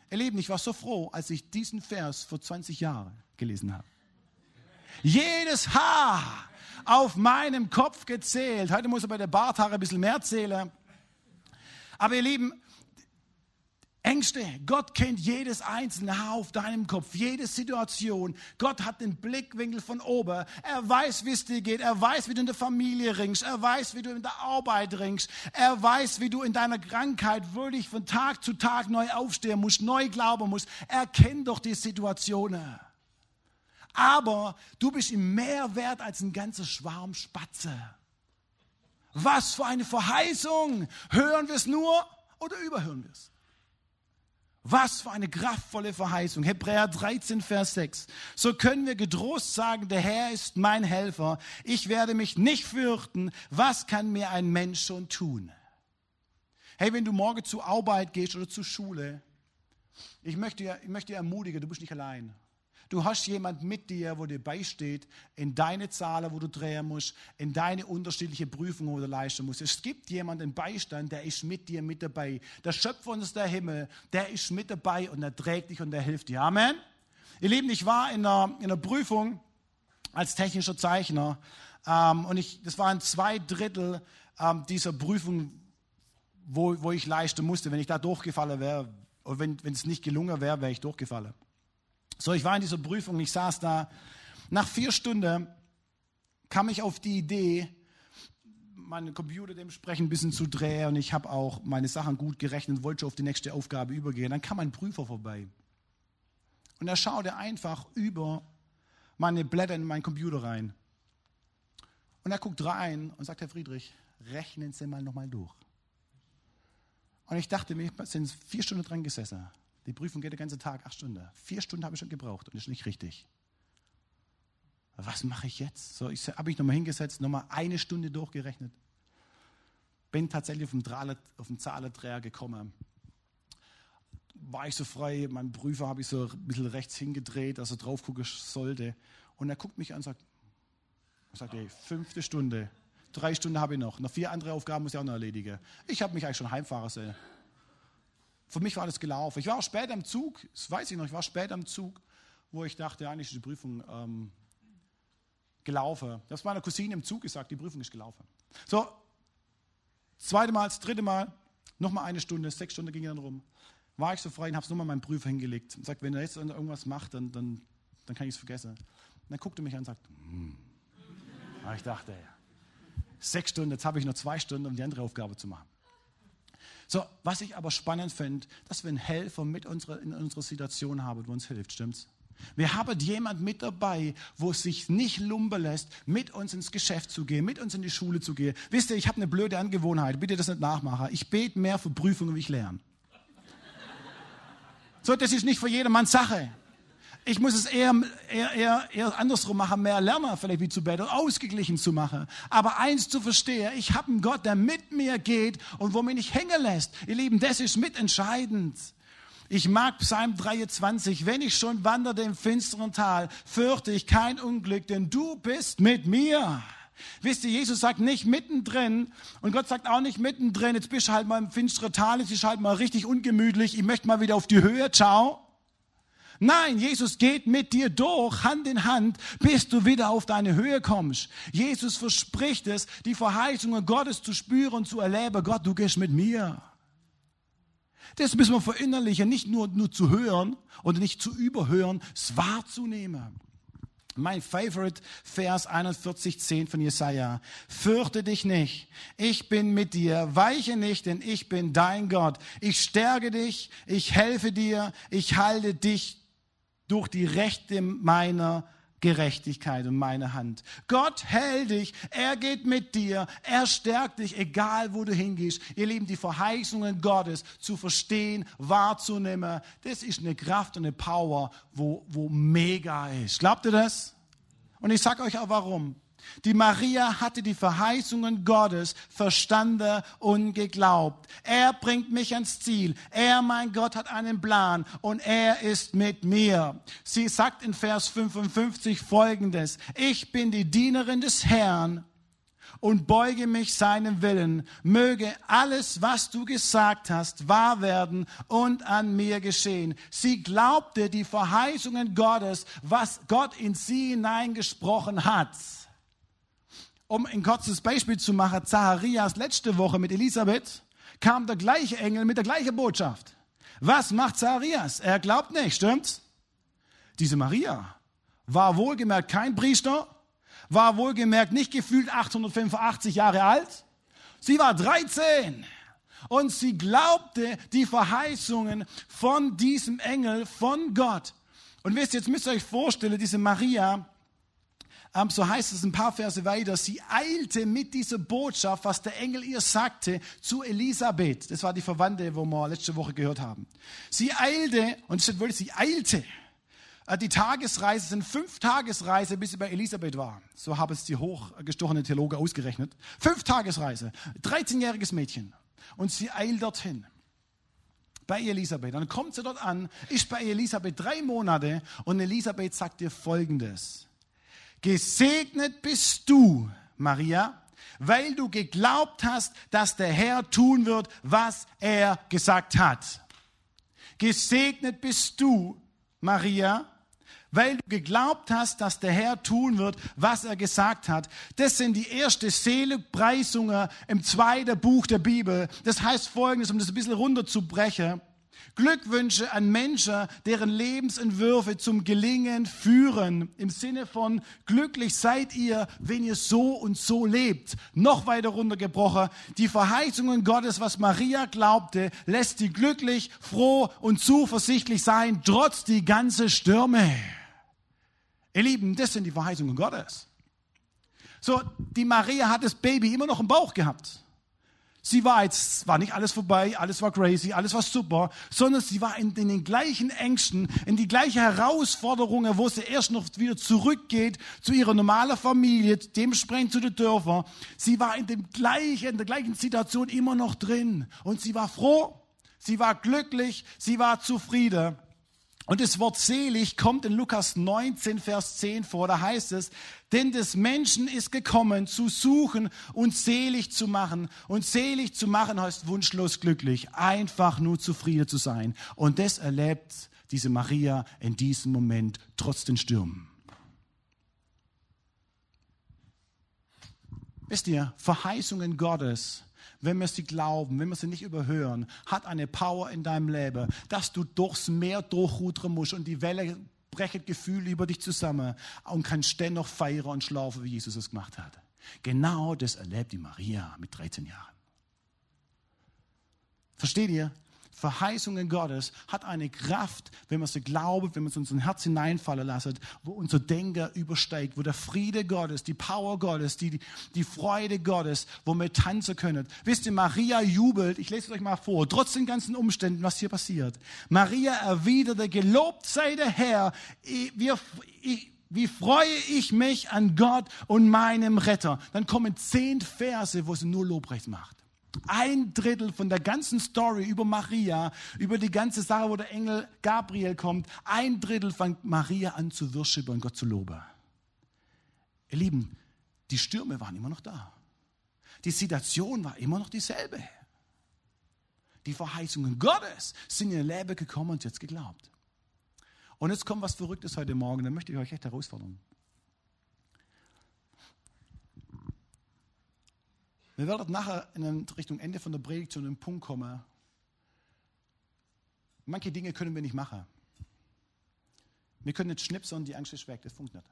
Ihr Lieben, ich war so froh, als ich diesen Vers vor 20 Jahren gelesen habe. Jedes Haar auf meinem Kopf gezählt. Heute muss er bei der Barthaare ein bisschen mehr zählen. Aber ihr Lieben, Ängste. Gott kennt jedes einzelne Haar auf deinem Kopf, jede Situation. Gott hat den Blickwinkel von oben. Er weiß, wie es dir geht. Er weiß, wie du in der Familie ringst. Er weiß, wie du in der Arbeit ringst. Er weiß, wie du in deiner Krankheit wirklich von Tag zu Tag neu aufstehen musst, neu glauben musst. Er kennt doch die Situationen aber du bist ihm mehr wert als ein ganzer Schwarm Spatze. Was für eine Verheißung! Hören wir es nur oder überhören wir es? Was für eine kraftvolle Verheißung. Hebräer 13, Vers 6. So können wir getrost sagen, der Herr ist mein Helfer. Ich werde mich nicht fürchten. Was kann mir ein Mensch schon tun? Hey, wenn du morgen zur Arbeit gehst oder zur Schule, ich möchte, ich möchte dir ermutigen, du bist nicht allein. Du hast jemand mit dir, wo dir beisteht, in deine Zahlen, wo du drehen musst, in deine unterschiedliche Prüfungen, wo du leisten musst. Es gibt jemanden Beistand, der ist mit dir mit dabei. Der Schöpfer uns der Himmel, der ist mit dabei und er trägt dich und er hilft dir. Amen. Ihr Lieben, ich war in einer, in einer Prüfung als technischer Zeichner ähm, und ich, das waren zwei Drittel ähm, dieser Prüfung, wo, wo ich leisten musste. Wenn ich da durchgefallen wäre, oder wenn, wenn es nicht gelungen wäre, wäre ich durchgefallen. So, ich war in dieser Prüfung, ich saß da. Nach vier Stunden kam ich auf die Idee, meinen Computer dementsprechend ein bisschen zu drehen und ich habe auch meine Sachen gut gerechnet und wollte schon auf die nächste Aufgabe übergehen. Dann kam ein Prüfer vorbei und er schaute einfach über meine Blätter in meinen Computer rein. Und er guckt rein und sagt, Herr Friedrich, rechnen Sie mal nochmal durch. Und ich dachte mir, sind vier Stunden dran gesessen. Die Prüfung geht den ganzen Tag, acht Stunden. Vier Stunden habe ich schon gebraucht und ist nicht richtig. Was mache ich jetzt? So, ich habe mich nochmal hingesetzt, nochmal eine Stunde durchgerechnet. Bin tatsächlich auf den, Drahler, gekommen. War ich so frei, meinem Prüfer habe ich so ein bisschen rechts hingedreht, dass er drauf gucken sollte. Und er guckt mich an und sagt, sagt ey, fünfte Stunde, drei Stunden habe ich noch. Noch vier andere Aufgaben muss ich auch noch erledigen. Ich habe mich eigentlich schon heimfahren sehen. Für mich war das gelaufen. Ich war auch später im Zug, das weiß ich noch, ich war später im Zug, wo ich dachte, eigentlich ist die Prüfung ähm, gelaufen. Das ist meiner Cousine im Zug gesagt, die Prüfung ist gelaufen. So, zweite Mal, das dritte Mal, nochmal eine Stunde, sechs Stunden ging dann rum. War ich so frei und habe es nochmal meinem Prüfer hingelegt. Und sagt, wenn er jetzt irgendwas macht, dann, dann, dann kann ich es vergessen. Und dann guckte er mich an und sagt, hm. Aber ich dachte, sechs Stunden, jetzt habe ich noch zwei Stunden, um die andere Aufgabe zu machen. So, was ich aber spannend finde, dass wir einen Helfer mit unserer, in unserer Situation haben, der uns hilft, stimmt's? Wir haben jemand mit dabei, wo es sich nicht lumpen lässt, mit uns ins Geschäft zu gehen, mit uns in die Schule zu gehen. Wisst ihr, ich habe eine blöde Angewohnheit, bitte das nicht nachmachen. Ich bete mehr für Prüfungen, wie ich lerne. So, das ist nicht für jedermanns Sache. Ich muss es eher, eher, eher, eher andersrum machen, mehr lernen, vielleicht wie zu beten, ausgeglichen zu machen. Aber eins zu verstehen, ich habe einen Gott, der mit mir geht und wo mich nicht hängen lässt. Ihr Lieben, das ist mitentscheidend. Ich mag Psalm 23, wenn ich schon wanderte im finsteren Tal, fürchte ich kein Unglück, denn du bist mit mir. Wisst ihr, Jesus sagt nicht mittendrin und Gott sagt auch nicht mittendrin, jetzt bist du halt mal im finsteren Tal, jetzt ist halt mal richtig ungemütlich, ich möchte mal wieder auf die Höhe, ciao. Nein, Jesus geht mit dir durch, Hand in Hand, bis du wieder auf deine Höhe kommst. Jesus verspricht es, die Verheißungen Gottes zu spüren und zu erleben. Gott, du gehst mit mir. Das müssen wir verinnerlichen, nicht nur, nur zu hören oder nicht zu überhören, es wahrzunehmen. Mein Favorite Vers 41,10 von Jesaja. Fürchte dich nicht. Ich bin mit dir. Weiche nicht, denn ich bin dein Gott. Ich stärke dich. Ich helfe dir. Ich halte dich durch die Rechte meiner Gerechtigkeit und meine Hand. Gott hält dich, er geht mit dir, er stärkt dich, egal wo du hingehst. Ihr Lieben, die Verheißungen Gottes zu verstehen, wahrzunehmen, das ist eine Kraft und eine Power, wo, wo mega ist. Glaubt ihr das? Und ich sage euch auch warum. Die Maria hatte die Verheißungen Gottes verstanden und geglaubt. Er bringt mich ans Ziel. Er, mein Gott, hat einen Plan und er ist mit mir. Sie sagt in Vers 55 folgendes. Ich bin die Dienerin des Herrn und beuge mich seinem Willen. Möge alles, was du gesagt hast, wahr werden und an mir geschehen. Sie glaubte die Verheißungen Gottes, was Gott in sie hineingesprochen hat um ein kurzes Beispiel zu machen, Zacharias letzte Woche mit Elisabeth kam der gleiche Engel mit der gleichen Botschaft. Was macht Zacharias? Er glaubt nicht, stimmt's? Diese Maria war wohlgemerkt kein Priester, war wohlgemerkt nicht gefühlt 885 Jahre alt. Sie war 13 und sie glaubte die Verheißungen von diesem Engel, von Gott. Und wisst ihr, jetzt müsst ihr euch vorstellen, diese Maria, so heißt es ein paar Verse weiter, sie eilte mit dieser Botschaft, was der Engel ihr sagte, zu Elisabeth. Das war die Verwandte, wo wir letzte Woche gehört haben. Sie eilte, und es steht wirklich, sie eilte. Äh, die Tagesreise sind fünf Tagesreise, bis sie bei Elisabeth war. So haben es die hochgestochene Theologe ausgerechnet. Fünf Tagesreise. 13-jähriges Mädchen. Und sie eilt dorthin bei Elisabeth. Dann kommt sie dort an, ist bei Elisabeth drei Monate und Elisabeth sagt ihr Folgendes. Gesegnet bist du, Maria, weil du geglaubt hast, dass der Herr tun wird, was er gesagt hat. Gesegnet bist du, Maria, weil du geglaubt hast, dass der Herr tun wird, was er gesagt hat. Das sind die erste Seelepreisungen im zweiten Buch der Bibel. Das heißt folgendes, um das ein bisschen runterzubrechen. Glückwünsche an Menschen, deren Lebensentwürfe zum Gelingen führen. Im Sinne von glücklich seid ihr, wenn ihr so und so lebt. Noch weiter runtergebrochen. Die Verheißungen Gottes, was Maria glaubte, lässt sie glücklich, froh und zuversichtlich sein, trotz die ganze Stürme. Ihr Lieben, das sind die Verheißungen Gottes. So, die Maria hat das Baby immer noch im Bauch gehabt. Sie war jetzt, war nicht alles vorbei, alles war crazy, alles war super, sondern sie war in, in, den gleichen Ängsten, in die gleiche Herausforderungen, wo sie erst noch wieder zurückgeht zu ihrer normalen Familie, dementsprechend zu den Dörfern. Sie war in dem gleichen, in der gleichen Situation immer noch drin. Und sie war froh, sie war glücklich, sie war zufrieden. Und das Wort selig kommt in Lukas 19, Vers 10 vor. Da heißt es, denn des Menschen ist gekommen, zu suchen und selig zu machen. Und selig zu machen heißt wunschlos glücklich, einfach nur zufrieden zu sein. Und das erlebt diese Maria in diesem Moment trotz den Stürmen. Wisst ihr, Verheißungen Gottes wenn wir sie glauben, wenn wir sie nicht überhören, hat eine Power in deinem Leben, dass du durchs Meer durchrudern musst und die Welle brechen Gefühle über dich zusammen und kannst dennoch feiern und schlafen, wie Jesus es gemacht hat. Genau das erlebt die Maria mit 13 Jahren. Versteht ihr? Verheißungen Gottes hat eine Kraft, wenn wir sie glauben, wenn wir es in Herz hineinfallen lassen, wo unser Denken übersteigt, wo der Friede Gottes, die Power Gottes, die, die Freude Gottes, wo wir tanzen können. Wisst ihr, Maria jubelt, ich lese es euch mal vor, trotz den ganzen Umständen, was hier passiert. Maria erwiderte, gelobt sei der Herr, wir, ich, wie freue ich mich an Gott und meinem Retter. Dann kommen zehn Verse, wo sie nur Lobrecht macht. Ein Drittel von der ganzen Story über Maria, über die ganze Sache, wo der Engel Gabriel kommt, ein Drittel fängt Maria an zu worshipper und Gott zu loben. Ihr Lieben, die Stürme waren immer noch da. Die Situation war immer noch dieselbe. Die Verheißungen Gottes sind in ihr Leben gekommen und jetzt geglaubt. Und jetzt kommt was Verrücktes heute Morgen, da möchte ich euch echt herausfordern. Wir werden nachher in Richtung Ende von der Predigt zu einem Punkt kommen. Manche Dinge können wir nicht machen. Wir können nicht schnipsen und die Angst ist weg, das funktioniert.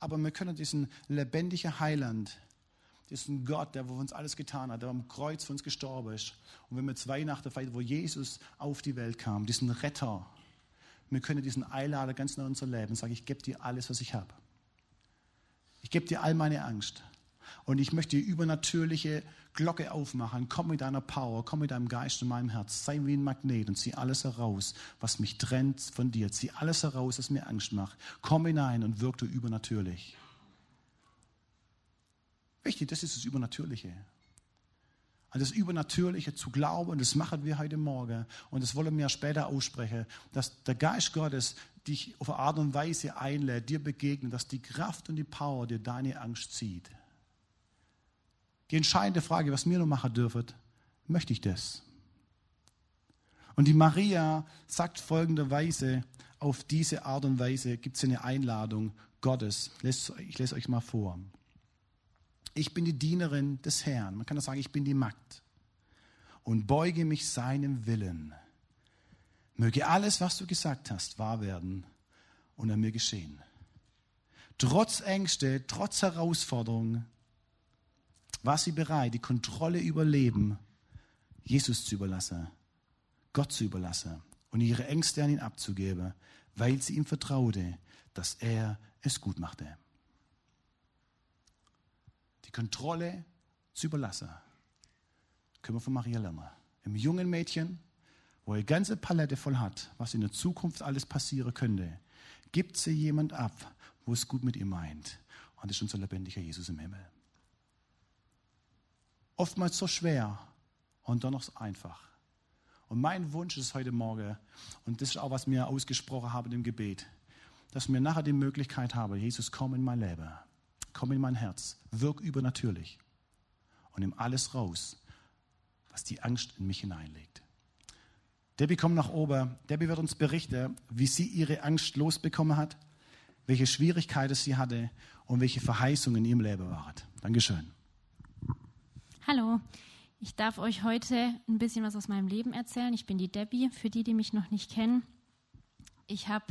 Aber wir können diesen lebendigen Heiland, diesen Gott, der für uns alles getan hat, der am Kreuz für uns gestorben ist. Und wenn wir zwei Weihnachten feiern, wo Jesus auf die Welt kam, diesen Retter, wir können diesen Einlader ganz neu in unser Leben sagen, ich gebe dir alles, was ich habe. Ich gebe dir all meine Angst. Und ich möchte die übernatürliche Glocke aufmachen. Komm mit deiner Power, komm mit deinem Geist in meinem Herz. Sei wie ein Magnet und zieh alles heraus, was mich trennt von dir. Zieh alles heraus, was mir Angst macht. Komm hinein und wirk du übernatürlich. Wichtig, das ist das Übernatürliche. An das Übernatürliche zu glauben, und das machen wir heute Morgen, und das wollen wir später aussprechen, dass der Geist Gottes dich auf eine Art und Weise einlädt, dir begegnet, dass die Kraft und die Power dir deine Angst zieht. Die entscheidende Frage, was mir noch machen dürfen, möchte ich das? Und die Maria sagt folgenderweise, auf diese Art und Weise gibt es eine Einladung Gottes. Ich lese euch mal vor. Ich bin die Dienerin des Herrn. Man kann auch sagen, ich bin die Magd. Und beuge mich seinem Willen. Möge alles, was du gesagt hast, wahr werden und an mir geschehen. Trotz Ängste, trotz Herausforderungen, war sie bereit, die Kontrolle über Leben Jesus zu überlassen, Gott zu überlassen und ihre Ängste an ihn abzugeben, weil sie ihm vertraute, dass er es gut machte. Die Kontrolle zu überlassen, können wir von Maria lernen. Im jungen Mädchen, wo er ganze Palette voll hat, was in der Zukunft alles passieren könnte, gibt sie jemand ab, wo es gut mit ihr meint. Und das ist unser lebendiger Jesus im Himmel oftmals so schwer und doch noch so einfach. Und mein Wunsch ist heute Morgen, und das ist auch, was wir ausgesprochen haben im Gebet, dass wir nachher die Möglichkeit haben, Jesus, komm in mein Leben, komm in mein Herz, wirk übernatürlich und nimm alles raus, was die Angst in mich hineinlegt. Debbie kommt nach oben. Debbie wird uns berichten, wie sie ihre Angst losbekommen hat, welche Schwierigkeiten sie hatte und welche Verheißungen in ihrem Leben waren. Dankeschön. Hallo, ich darf euch heute ein bisschen was aus meinem Leben erzählen. Ich bin die Debbie, für die, die mich noch nicht kennen. Ich habe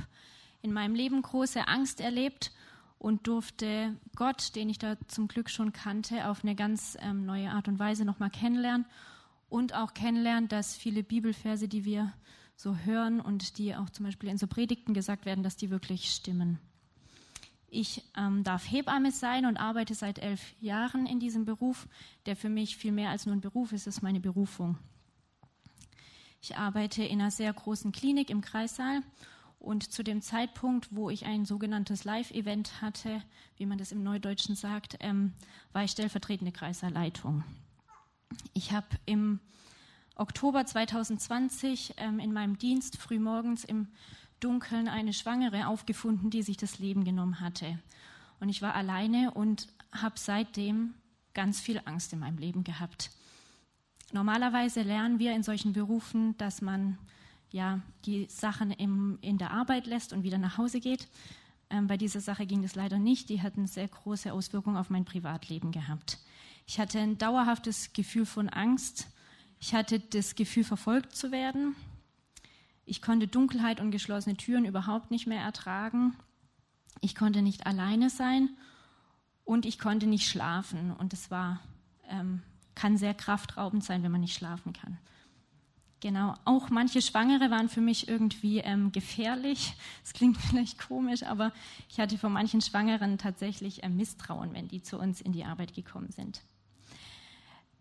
in meinem Leben große Angst erlebt und durfte Gott, den ich da zum Glück schon kannte, auf eine ganz ähm, neue Art und Weise nochmal kennenlernen und auch kennenlernen, dass viele Bibelverse, die wir so hören und die auch zum Beispiel in so Predigten gesagt werden, dass die wirklich stimmen. Ich ähm, darf Hebamme sein und arbeite seit elf Jahren in diesem Beruf, der für mich viel mehr als nur ein Beruf ist, ist meine Berufung. Ich arbeite in einer sehr großen Klinik im Kreissaal und zu dem Zeitpunkt, wo ich ein sogenanntes Live-Event hatte, wie man das im Neudeutschen sagt, ähm, war ich stellvertretende Kreissaalleitung. Ich habe im Oktober 2020 ähm, in meinem Dienst frühmorgens im Dunkeln eine Schwangere aufgefunden, die sich das Leben genommen hatte. Und ich war alleine und habe seitdem ganz viel Angst in meinem Leben gehabt. Normalerweise lernen wir in solchen Berufen, dass man ja die Sachen im, in der Arbeit lässt und wieder nach Hause geht. Ähm, bei dieser Sache ging das leider nicht. Die hatten sehr große Auswirkungen auf mein Privatleben gehabt. Ich hatte ein dauerhaftes Gefühl von Angst. Ich hatte das Gefühl, verfolgt zu werden. Ich konnte Dunkelheit und geschlossene Türen überhaupt nicht mehr ertragen. Ich konnte nicht alleine sein und ich konnte nicht schlafen. Und es war, ähm, kann sehr kraftraubend sein, wenn man nicht schlafen kann. Genau, auch manche Schwangere waren für mich irgendwie ähm, gefährlich. Das klingt vielleicht komisch, aber ich hatte vor manchen Schwangeren tatsächlich ähm, Misstrauen, wenn die zu uns in die Arbeit gekommen sind.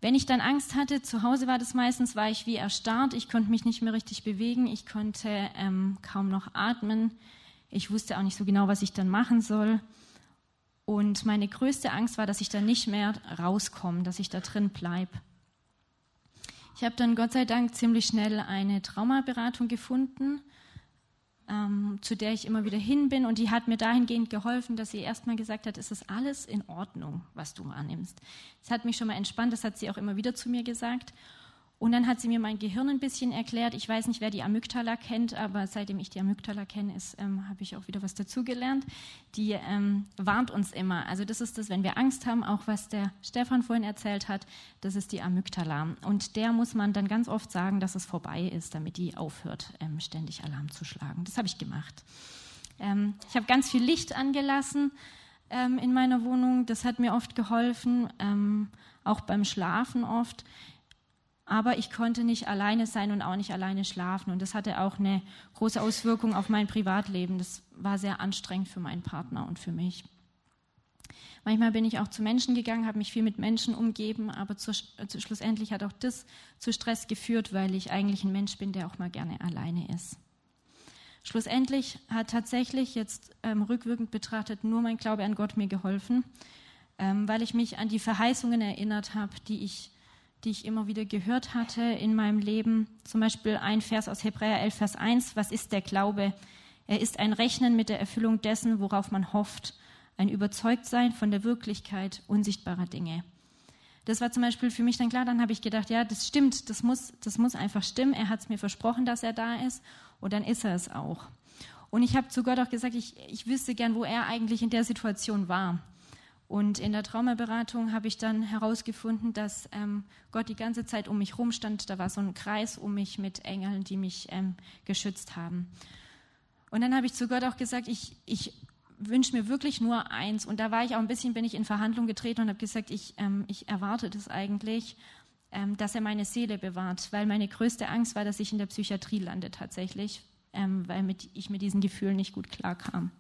Wenn ich dann Angst hatte, zu Hause war das meistens, war ich wie erstarrt. Ich konnte mich nicht mehr richtig bewegen. Ich konnte ähm, kaum noch atmen. Ich wusste auch nicht so genau, was ich dann machen soll. Und meine größte Angst war, dass ich dann nicht mehr rauskomme, dass ich da drin bleibe. Ich habe dann Gott sei Dank ziemlich schnell eine Traumaberatung gefunden ähm, zu der ich immer wieder hin bin. Und die hat mir dahingehend geholfen, dass sie erstmal gesagt hat, es ist alles in Ordnung, was du annimmst. Das hat mich schon mal entspannt, das hat sie auch immer wieder zu mir gesagt. Und dann hat sie mir mein Gehirn ein bisschen erklärt. Ich weiß nicht, wer die Amygdala kennt, aber seitdem ich die Amygdala kenne, ähm, habe ich auch wieder was dazugelernt. Die ähm, warnt uns immer. Also das ist das, wenn wir Angst haben, auch was der Stefan vorhin erzählt hat, das ist die Amygdala. Und der muss man dann ganz oft sagen, dass es vorbei ist, damit die aufhört, ähm, ständig Alarm zu schlagen. Das habe ich gemacht. Ähm, ich habe ganz viel Licht angelassen ähm, in meiner Wohnung. Das hat mir oft geholfen, ähm, auch beim Schlafen oft aber ich konnte nicht alleine sein und auch nicht alleine schlafen. Und das hatte auch eine große Auswirkung auf mein Privatleben. Das war sehr anstrengend für meinen Partner und für mich. Manchmal bin ich auch zu Menschen gegangen, habe mich viel mit Menschen umgeben, aber zu, zu, schlussendlich hat auch das zu Stress geführt, weil ich eigentlich ein Mensch bin, der auch mal gerne alleine ist. Schlussendlich hat tatsächlich jetzt ähm, rückwirkend betrachtet nur mein Glaube an Gott mir geholfen, ähm, weil ich mich an die Verheißungen erinnert habe, die ich, die ich immer wieder gehört hatte in meinem Leben. Zum Beispiel ein Vers aus Hebräer 11, Vers 1. Was ist der Glaube? Er ist ein Rechnen mit der Erfüllung dessen, worauf man hofft ein Überzeugtsein von der Wirklichkeit unsichtbarer Dinge. Das war zum Beispiel für mich dann klar, dann habe ich gedacht, ja, das stimmt, das muss, das muss einfach stimmen. Er hat es mir versprochen, dass er da ist und dann ist er es auch. Und ich habe zu Gott auch gesagt, ich, ich wüsste gern, wo er eigentlich in der Situation war. Und in der Traumaberatung habe ich dann herausgefunden, dass ähm, Gott die ganze Zeit um mich rumstand. Da war so ein Kreis um mich mit Engeln, die mich ähm, geschützt haben. Und dann habe ich zu Gott auch gesagt, ich, ich wünsche mir wirklich nur eins. Und da war ich auch ein bisschen, bin ich in Verhandlung getreten und habe gesagt, ich, ähm, ich erwarte das eigentlich, ähm, dass er meine Seele bewahrt, weil meine größte Angst war, dass ich in der Psychiatrie lande tatsächlich, ähm, weil mit, ich mit diesen Gefühlen nicht gut klarkam.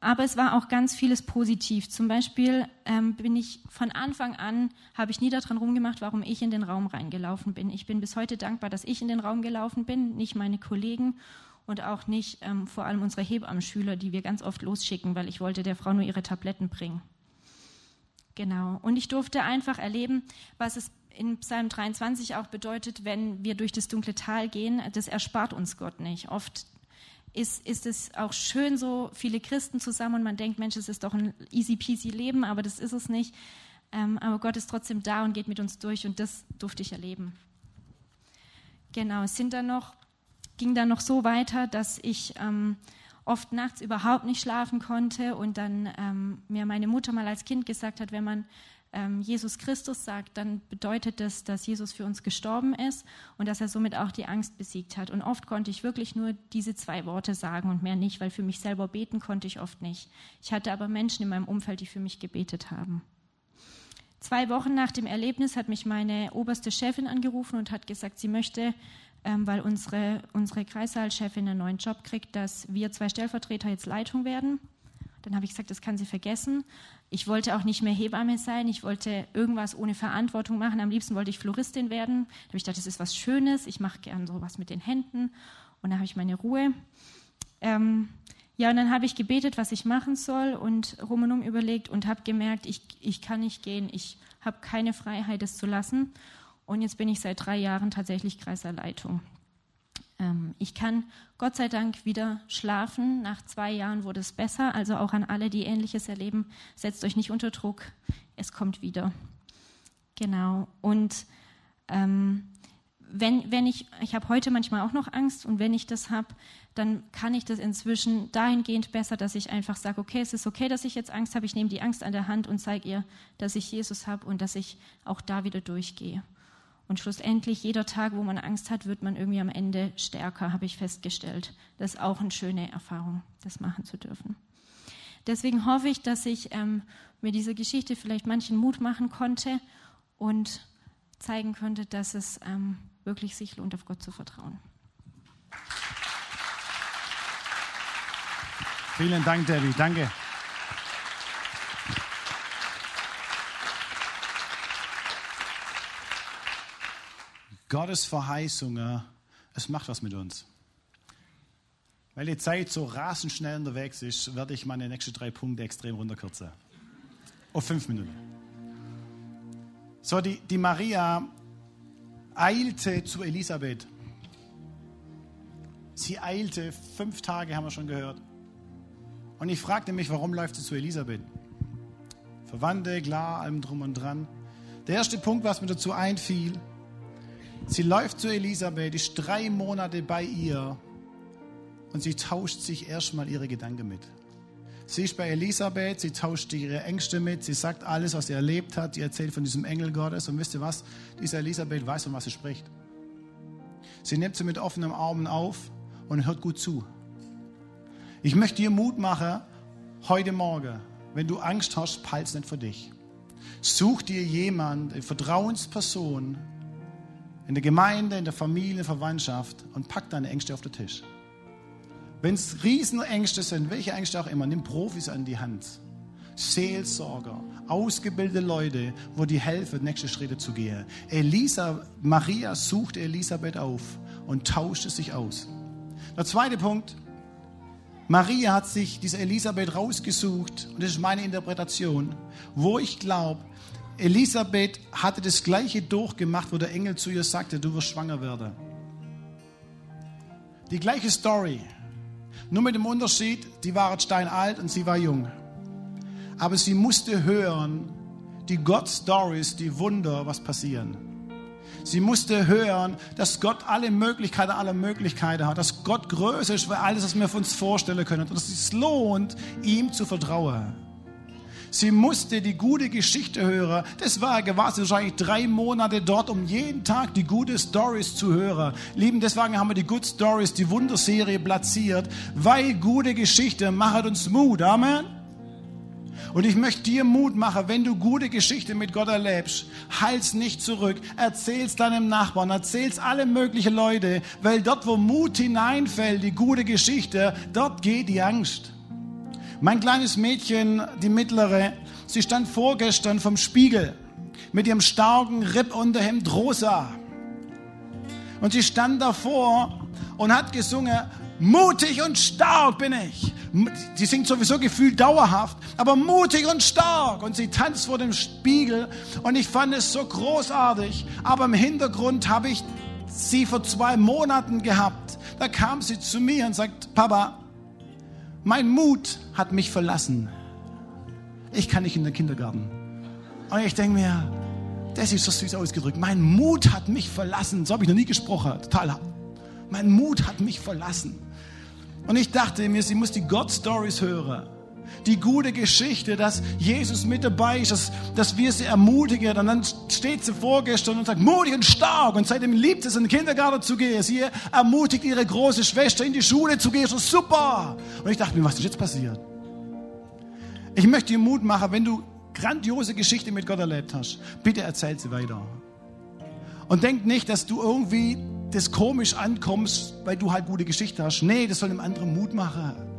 Aber es war auch ganz vieles positiv. Zum Beispiel ähm, bin ich von Anfang an, habe ich nie daran rumgemacht, warum ich in den Raum reingelaufen bin. Ich bin bis heute dankbar, dass ich in den Raum gelaufen bin, nicht meine Kollegen und auch nicht ähm, vor allem unsere Hebammenschüler, die wir ganz oft losschicken, weil ich wollte der Frau nur ihre Tabletten bringen. Genau. Und ich durfte einfach erleben, was es in Psalm 23 auch bedeutet, wenn wir durch das dunkle Tal gehen, das erspart uns Gott nicht. Oft ist, ist es auch schön, so viele Christen zusammen und man denkt, Mensch, es ist doch ein easy peasy Leben, aber das ist es nicht. Ähm, aber Gott ist trotzdem da und geht mit uns durch und das durfte ich erleben. Genau, es sind dann noch ging dann noch so weiter, dass ich ähm, oft nachts überhaupt nicht schlafen konnte und dann ähm, mir meine Mutter mal als Kind gesagt hat, wenn man Jesus Christus sagt, dann bedeutet das, dass Jesus für uns gestorben ist und dass er somit auch die Angst besiegt hat. Und oft konnte ich wirklich nur diese zwei Worte sagen und mehr nicht, weil für mich selber beten konnte ich oft nicht. Ich hatte aber Menschen in meinem Umfeld, die für mich gebetet haben. Zwei Wochen nach dem Erlebnis hat mich meine oberste Chefin angerufen und hat gesagt, sie möchte ähm, weil unsere, unsere Kreissaalchefin einen neuen Job kriegt, dass wir zwei Stellvertreter jetzt Leitung werden. Dann habe ich gesagt, das kann sie vergessen. Ich wollte auch nicht mehr Hebamme sein. Ich wollte irgendwas ohne Verantwortung machen. Am liebsten wollte ich Floristin werden. Da habe ich gedacht, das ist was Schönes. Ich mache gern sowas mit den Händen. Und da habe ich meine Ruhe. Ähm, ja, und dann habe ich gebetet, was ich machen soll und rum und um überlegt und habe gemerkt, ich, ich kann nicht gehen. Ich habe keine Freiheit, es zu lassen. Und jetzt bin ich seit drei Jahren tatsächlich Kreiserleitung. Ähm, ich kann Gott sei Dank wieder schlafen. Nach zwei Jahren wurde es besser. Also auch an alle, die Ähnliches erleben, setzt euch nicht unter Druck. Es kommt wieder. Genau. Und ähm, wenn, wenn ich, ich habe heute manchmal auch noch Angst und wenn ich das habe, dann kann ich das inzwischen dahingehend besser, dass ich einfach sage, okay, es ist okay, dass ich jetzt Angst habe, ich nehme die Angst an der Hand und zeige ihr, dass ich Jesus habe und dass ich auch da wieder durchgehe. Und schlussendlich, jeder Tag, wo man Angst hat, wird man irgendwie am Ende stärker, habe ich festgestellt. Das ist auch eine schöne Erfahrung, das machen zu dürfen. Deswegen hoffe ich, dass ich ähm, mit dieser Geschichte vielleicht manchen Mut machen konnte und zeigen konnte, dass es ähm, wirklich sich lohnt, auf Gott zu vertrauen. Vielen Dank, Debbie. Danke. Gottes Verheißungen, es macht was mit uns. Weil die Zeit so rasend schnell unterwegs ist, werde ich meine nächsten drei Punkte extrem runterkürzen. Auf fünf Minuten. So, die, die Maria eilte zu Elisabeth. Sie eilte, fünf Tage haben wir schon gehört. Und ich fragte mich, warum läuft sie zu Elisabeth? Verwandte, klar, allem drum und dran. Der erste Punkt, was mir dazu einfiel, Sie läuft zu Elisabeth, ist drei Monate bei ihr und sie tauscht sich erstmal ihre Gedanken mit. Sie ist bei Elisabeth, sie tauscht ihre Ängste mit, sie sagt alles, was sie erlebt hat, sie erzählt von diesem Engel Gottes und wisst ihr was? Diese Elisabeth weiß, von was sie spricht. Sie nimmt sie mit offenen Armen auf und hört gut zu. Ich möchte dir Mut machen, heute Morgen, wenn du Angst hast, palz nicht für dich. Such dir jemand, eine Vertrauensperson in der Gemeinde, in der Familie, Verwandtschaft und pack deine Ängste auf den Tisch. Wenn es Riesenängste sind, welche Ängste auch immer, nimm Profis an die Hand. Seelsorger, ausgebildete Leute, wo die helfen, nächste Schritte zu gehen. Elisa, Maria sucht Elisabeth auf und tauschte sich aus. Der zweite Punkt, Maria hat sich diese Elisabeth rausgesucht, und das ist meine Interpretation, wo ich glaube, Elisabeth hatte das gleiche durchgemacht, wo der Engel zu ihr sagte, du wirst schwanger werden. Die gleiche Story, nur mit dem Unterschied, die war steinalt und sie war jung. Aber sie musste hören, die God-Stories, die Wunder, was passieren. Sie musste hören, dass Gott alle Möglichkeiten aller Möglichkeiten hat, dass Gott größer ist, für alles, was wir uns vorstellen können und dass es lohnt, ihm zu vertrauen. Sie musste die gute Geschichte hören. Das war quasi wahrscheinlich drei Monate dort, um jeden Tag die gute Stories zu hören. Lieben, deswegen haben wir die Good Stories, die Wunderserie platziert, weil gute Geschichte macht uns Mut. Amen. Und ich möchte dir Mut machen, wenn du gute Geschichte mit Gott erlebst, halt's nicht zurück, erzähl's deinem Nachbarn, erzähl's alle möglichen Leute, weil dort, wo Mut hineinfällt, die gute Geschichte, dort geht die Angst. Mein kleines Mädchen, die mittlere, sie stand vorgestern vom Spiegel mit ihrem starken Rippunterhemd rosa. Und sie stand davor und hat gesungen, mutig und stark bin ich. Sie singt sowieso gefühlt dauerhaft, aber mutig und stark. Und sie tanzt vor dem Spiegel und ich fand es so großartig. Aber im Hintergrund habe ich sie vor zwei Monaten gehabt. Da kam sie zu mir und sagt, Papa, mein Mut hat mich verlassen. Ich kann nicht in den Kindergarten. Und ich denke mir, das ist so süß ausgedrückt. Mein Mut hat mich verlassen. So habe ich noch nie gesprochen. Total. Mein Mut hat mich verlassen. Und ich dachte mir, sie muss die God Stories hören. Die gute Geschichte, dass Jesus mit dabei ist, dass, dass wir sie ermutigen. Und dann steht sie vorgestern und sagt, mutig und stark. Und seitdem liebt es, in den Kindergarten zu gehen. Sie ermutigt ihre große Schwester, in die Schule zu gehen. So super. Und ich dachte mir, was ist jetzt passiert? Ich möchte dir Mut machen, wenn du grandiose Geschichte mit Gott erlebt hast, bitte erzähl sie weiter. Und denk nicht, dass du irgendwie das komisch ankommst, weil du halt gute Geschichte hast. Nee, das soll dem anderen Mut machen.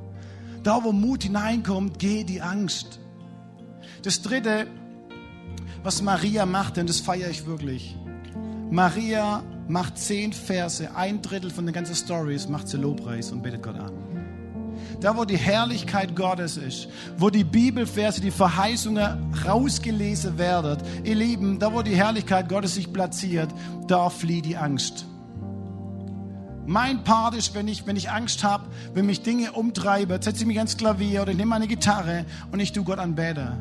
Da, wo Mut hineinkommt, geht die Angst. Das dritte, was Maria macht, und das feiere ich wirklich. Maria macht zehn Verse, ein Drittel von den ganzen Stories, macht sie Lobpreis und betet Gott an. Da, wo die Herrlichkeit Gottes ist, wo die Bibelverse, die Verheißungen rausgelesen werden, ihr Lieben, da, wo die Herrlichkeit Gottes sich platziert, da flieht die Angst. Mein Part ist, wenn ich, wenn ich Angst habe, wenn mich Dinge umtreiben, setze ich mich ans Klavier oder nehme meine Gitarre und ich tue Gott anbete.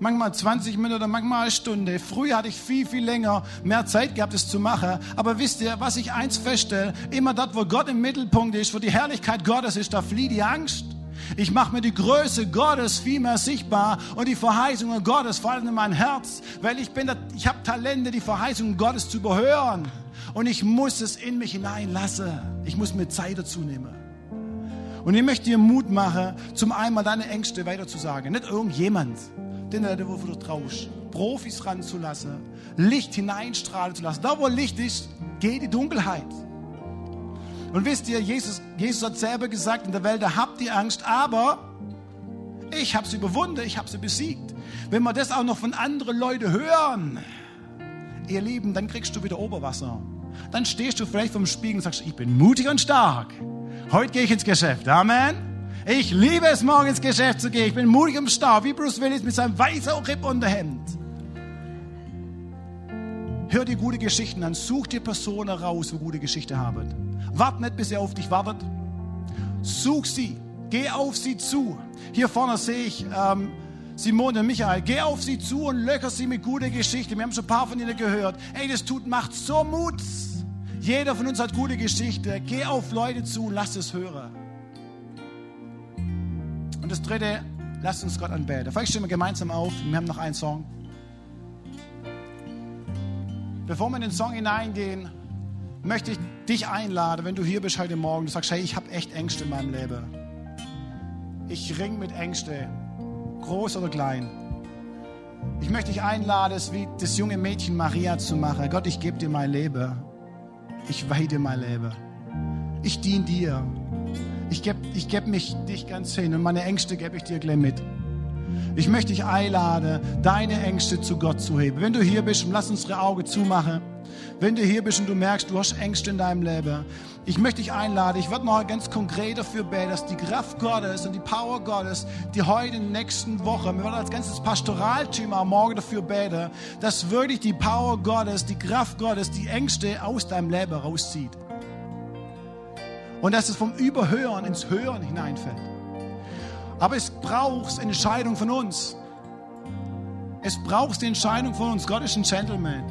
Manchmal 20 Minuten, manchmal eine Stunde. Früher hatte ich viel, viel länger mehr Zeit gehabt, das zu machen. Aber wisst ihr, was ich eins feststelle? Immer dort, wo Gott im Mittelpunkt ist, wo die Herrlichkeit Gottes ist, da flieht die Angst. Ich mache mir die Größe Gottes viel mehr sichtbar und die Verheißungen Gottes fallen in mein Herz, weil ich bin, ich habe Talente, die Verheißungen Gottes zu überhören. Und ich muss es in mich hineinlassen. Ich muss mir Zeit dazu nehmen. Und ich möchte dir Mut machen, zum einmal deine Ängste weiterzusagen. Nicht irgendjemand, den du vertraust. Profis ranzulassen, Licht hineinstrahlen zu lassen. Da, wo Licht ist, geht die Dunkelheit. Und wisst ihr, Jesus, Jesus hat selber gesagt, in der Welt, habt ihr Angst, aber ich habe sie überwunden, ich habe sie besiegt. Wenn wir das auch noch von anderen Leuten hören, ihr Lieben, dann kriegst du wieder Oberwasser dann stehst du vielleicht vom Spiegel und sagst, ich bin mutig und stark. Heute gehe ich ins Geschäft. Amen. Ich liebe es, morgen ins Geschäft zu gehen. Ich bin mutig und stark, wie Bruce Willis mit seinem weißen Rippunterhemd. Hör dir gute Geschichten an. Such dir Personen raus, wo gute Geschichte haben. Wart nicht, bis er auf dich wartet. Such sie. Geh auf sie zu. Hier vorne sehe ich ähm, Simone und Michael, geh auf sie zu und löcher sie mit guter Geschichte. Wir haben schon ein paar von ihnen gehört. Ey, das tut, macht so Mut. Jeder von uns hat gute Geschichte. Geh auf Leute zu und lass es hören. Und das dritte, lasst uns Gott anbeten. Vielleicht stehen wir gemeinsam auf. Wir haben noch einen Song. Bevor wir in den Song hineingehen, möchte ich dich einladen, wenn du hier bist heute Morgen, du sagst, hey, ich habe echt Ängste in meinem Leben. Ich ring mit Ängsten groß oder klein. Ich möchte dich einladen, es wie das junge Mädchen Maria zu machen. Gott, ich gebe dir mein Leben. Ich weihe dir mein Leben. Ich diene dir. Ich gebe ich geb mich dich ganz hin und meine Ängste gebe ich dir gleich mit. Ich möchte dich einladen, deine Ängste zu Gott zu heben. Wenn du hier bist, lass unsere Augen zumachen. Wenn du hier bist und du merkst, du hast Ängste in deinem Leben, ich möchte dich einladen, ich werde noch ganz konkret dafür beten, dass die Kraft Gottes und die Power Gottes, die heute in den nächsten Wochen, wir werden als ganzes Pastoralteam am Morgen dafür beten, dass wirklich die Power Gottes, die Kraft Gottes, die Ängste aus deinem Leben rauszieht. Und dass es vom Überhören ins Hören hineinfällt. Aber es braucht eine Entscheidung von uns. Es braucht die Entscheidung von uns. Gott ist ein Gentleman.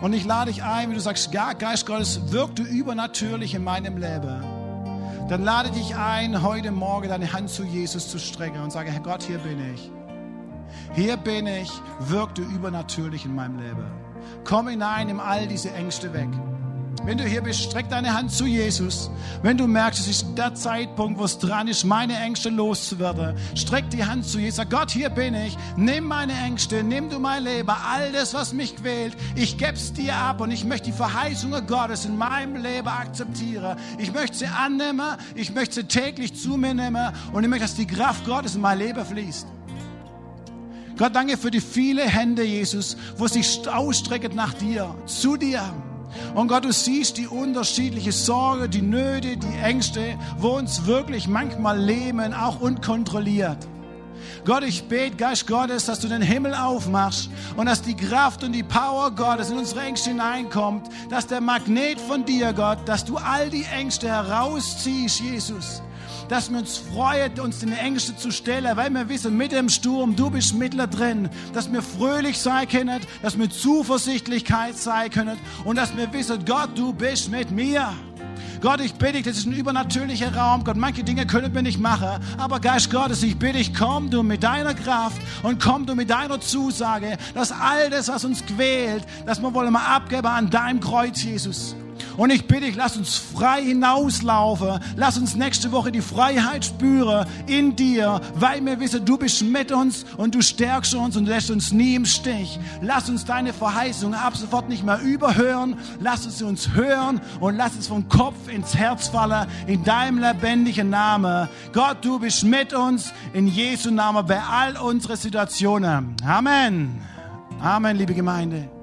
Und ich lade dich ein, wenn du sagst, Geist Gottes, wirkt du übernatürlich in meinem Leben. Dann lade dich ein, heute Morgen deine Hand zu Jesus zu strecken und sage, Herr Gott, hier bin ich. Hier bin ich, wirk du übernatürlich in meinem Leben. Komm hinein, nimm all diese Ängste weg. Wenn du hier bist, streck deine Hand zu Jesus. Wenn du merkst, es ist der Zeitpunkt, wo es dran ist, meine Ängste loszuwerden, streck die Hand zu Jesus. Gott, hier bin ich. Nimm meine Ängste, nimm du mein Leben, all das, was mich quält. Ich geb's dir ab und ich möchte die Verheißungen Gottes in meinem Leben akzeptieren. Ich möchte sie annehmen, ich möchte sie täglich zu mir nehmen und ich möchte, dass die Kraft Gottes in mein Leben fließt. Gott, danke für die viele Hände, Jesus, wo sich ausstrecken nach dir, zu dir. Und Gott, du siehst die unterschiedliche Sorge, die Nöte, die Ängste, wo uns wirklich manchmal leben, auch unkontrolliert. Gott, ich bete, Geist Gottes, dass du den Himmel aufmachst und dass die Kraft und die Power Gottes in unsere Ängste hineinkommt, dass der Magnet von dir, Gott, dass du all die Ängste herausziehst, Jesus dass wir uns freuen, uns den Ängsten zu stellen, weil wir wissen, mit dem Sturm, du bist mittler drin, dass wir fröhlich sein können, dass wir Zuversichtlichkeit sein können und dass wir wissen, Gott, du bist mit mir. Gott, ich bitte dich, das ist ein übernatürlicher Raum. Gott, manche Dinge können wir nicht machen. Aber Geist Gottes, ich bitte dich, komm du mit deiner Kraft und komm du mit deiner Zusage, dass all das, was uns quält, dass wir wollen mal abgeben an deinem Kreuz, Jesus. Und ich bitte dich, lass uns frei hinauslaufen. Lass uns nächste Woche die Freiheit spüren in dir, weil wir wissen, du bist mit uns und du stärkst uns und lässt uns nie im Stich. Lass uns deine Verheißung ab sofort nicht mehr überhören. Lass uns uns hören und lass es vom Kopf ins Herz fallen in deinem lebendigen Namen. Gott, du bist mit uns in Jesu Namen bei all unseren Situationen. Amen. Amen, liebe Gemeinde.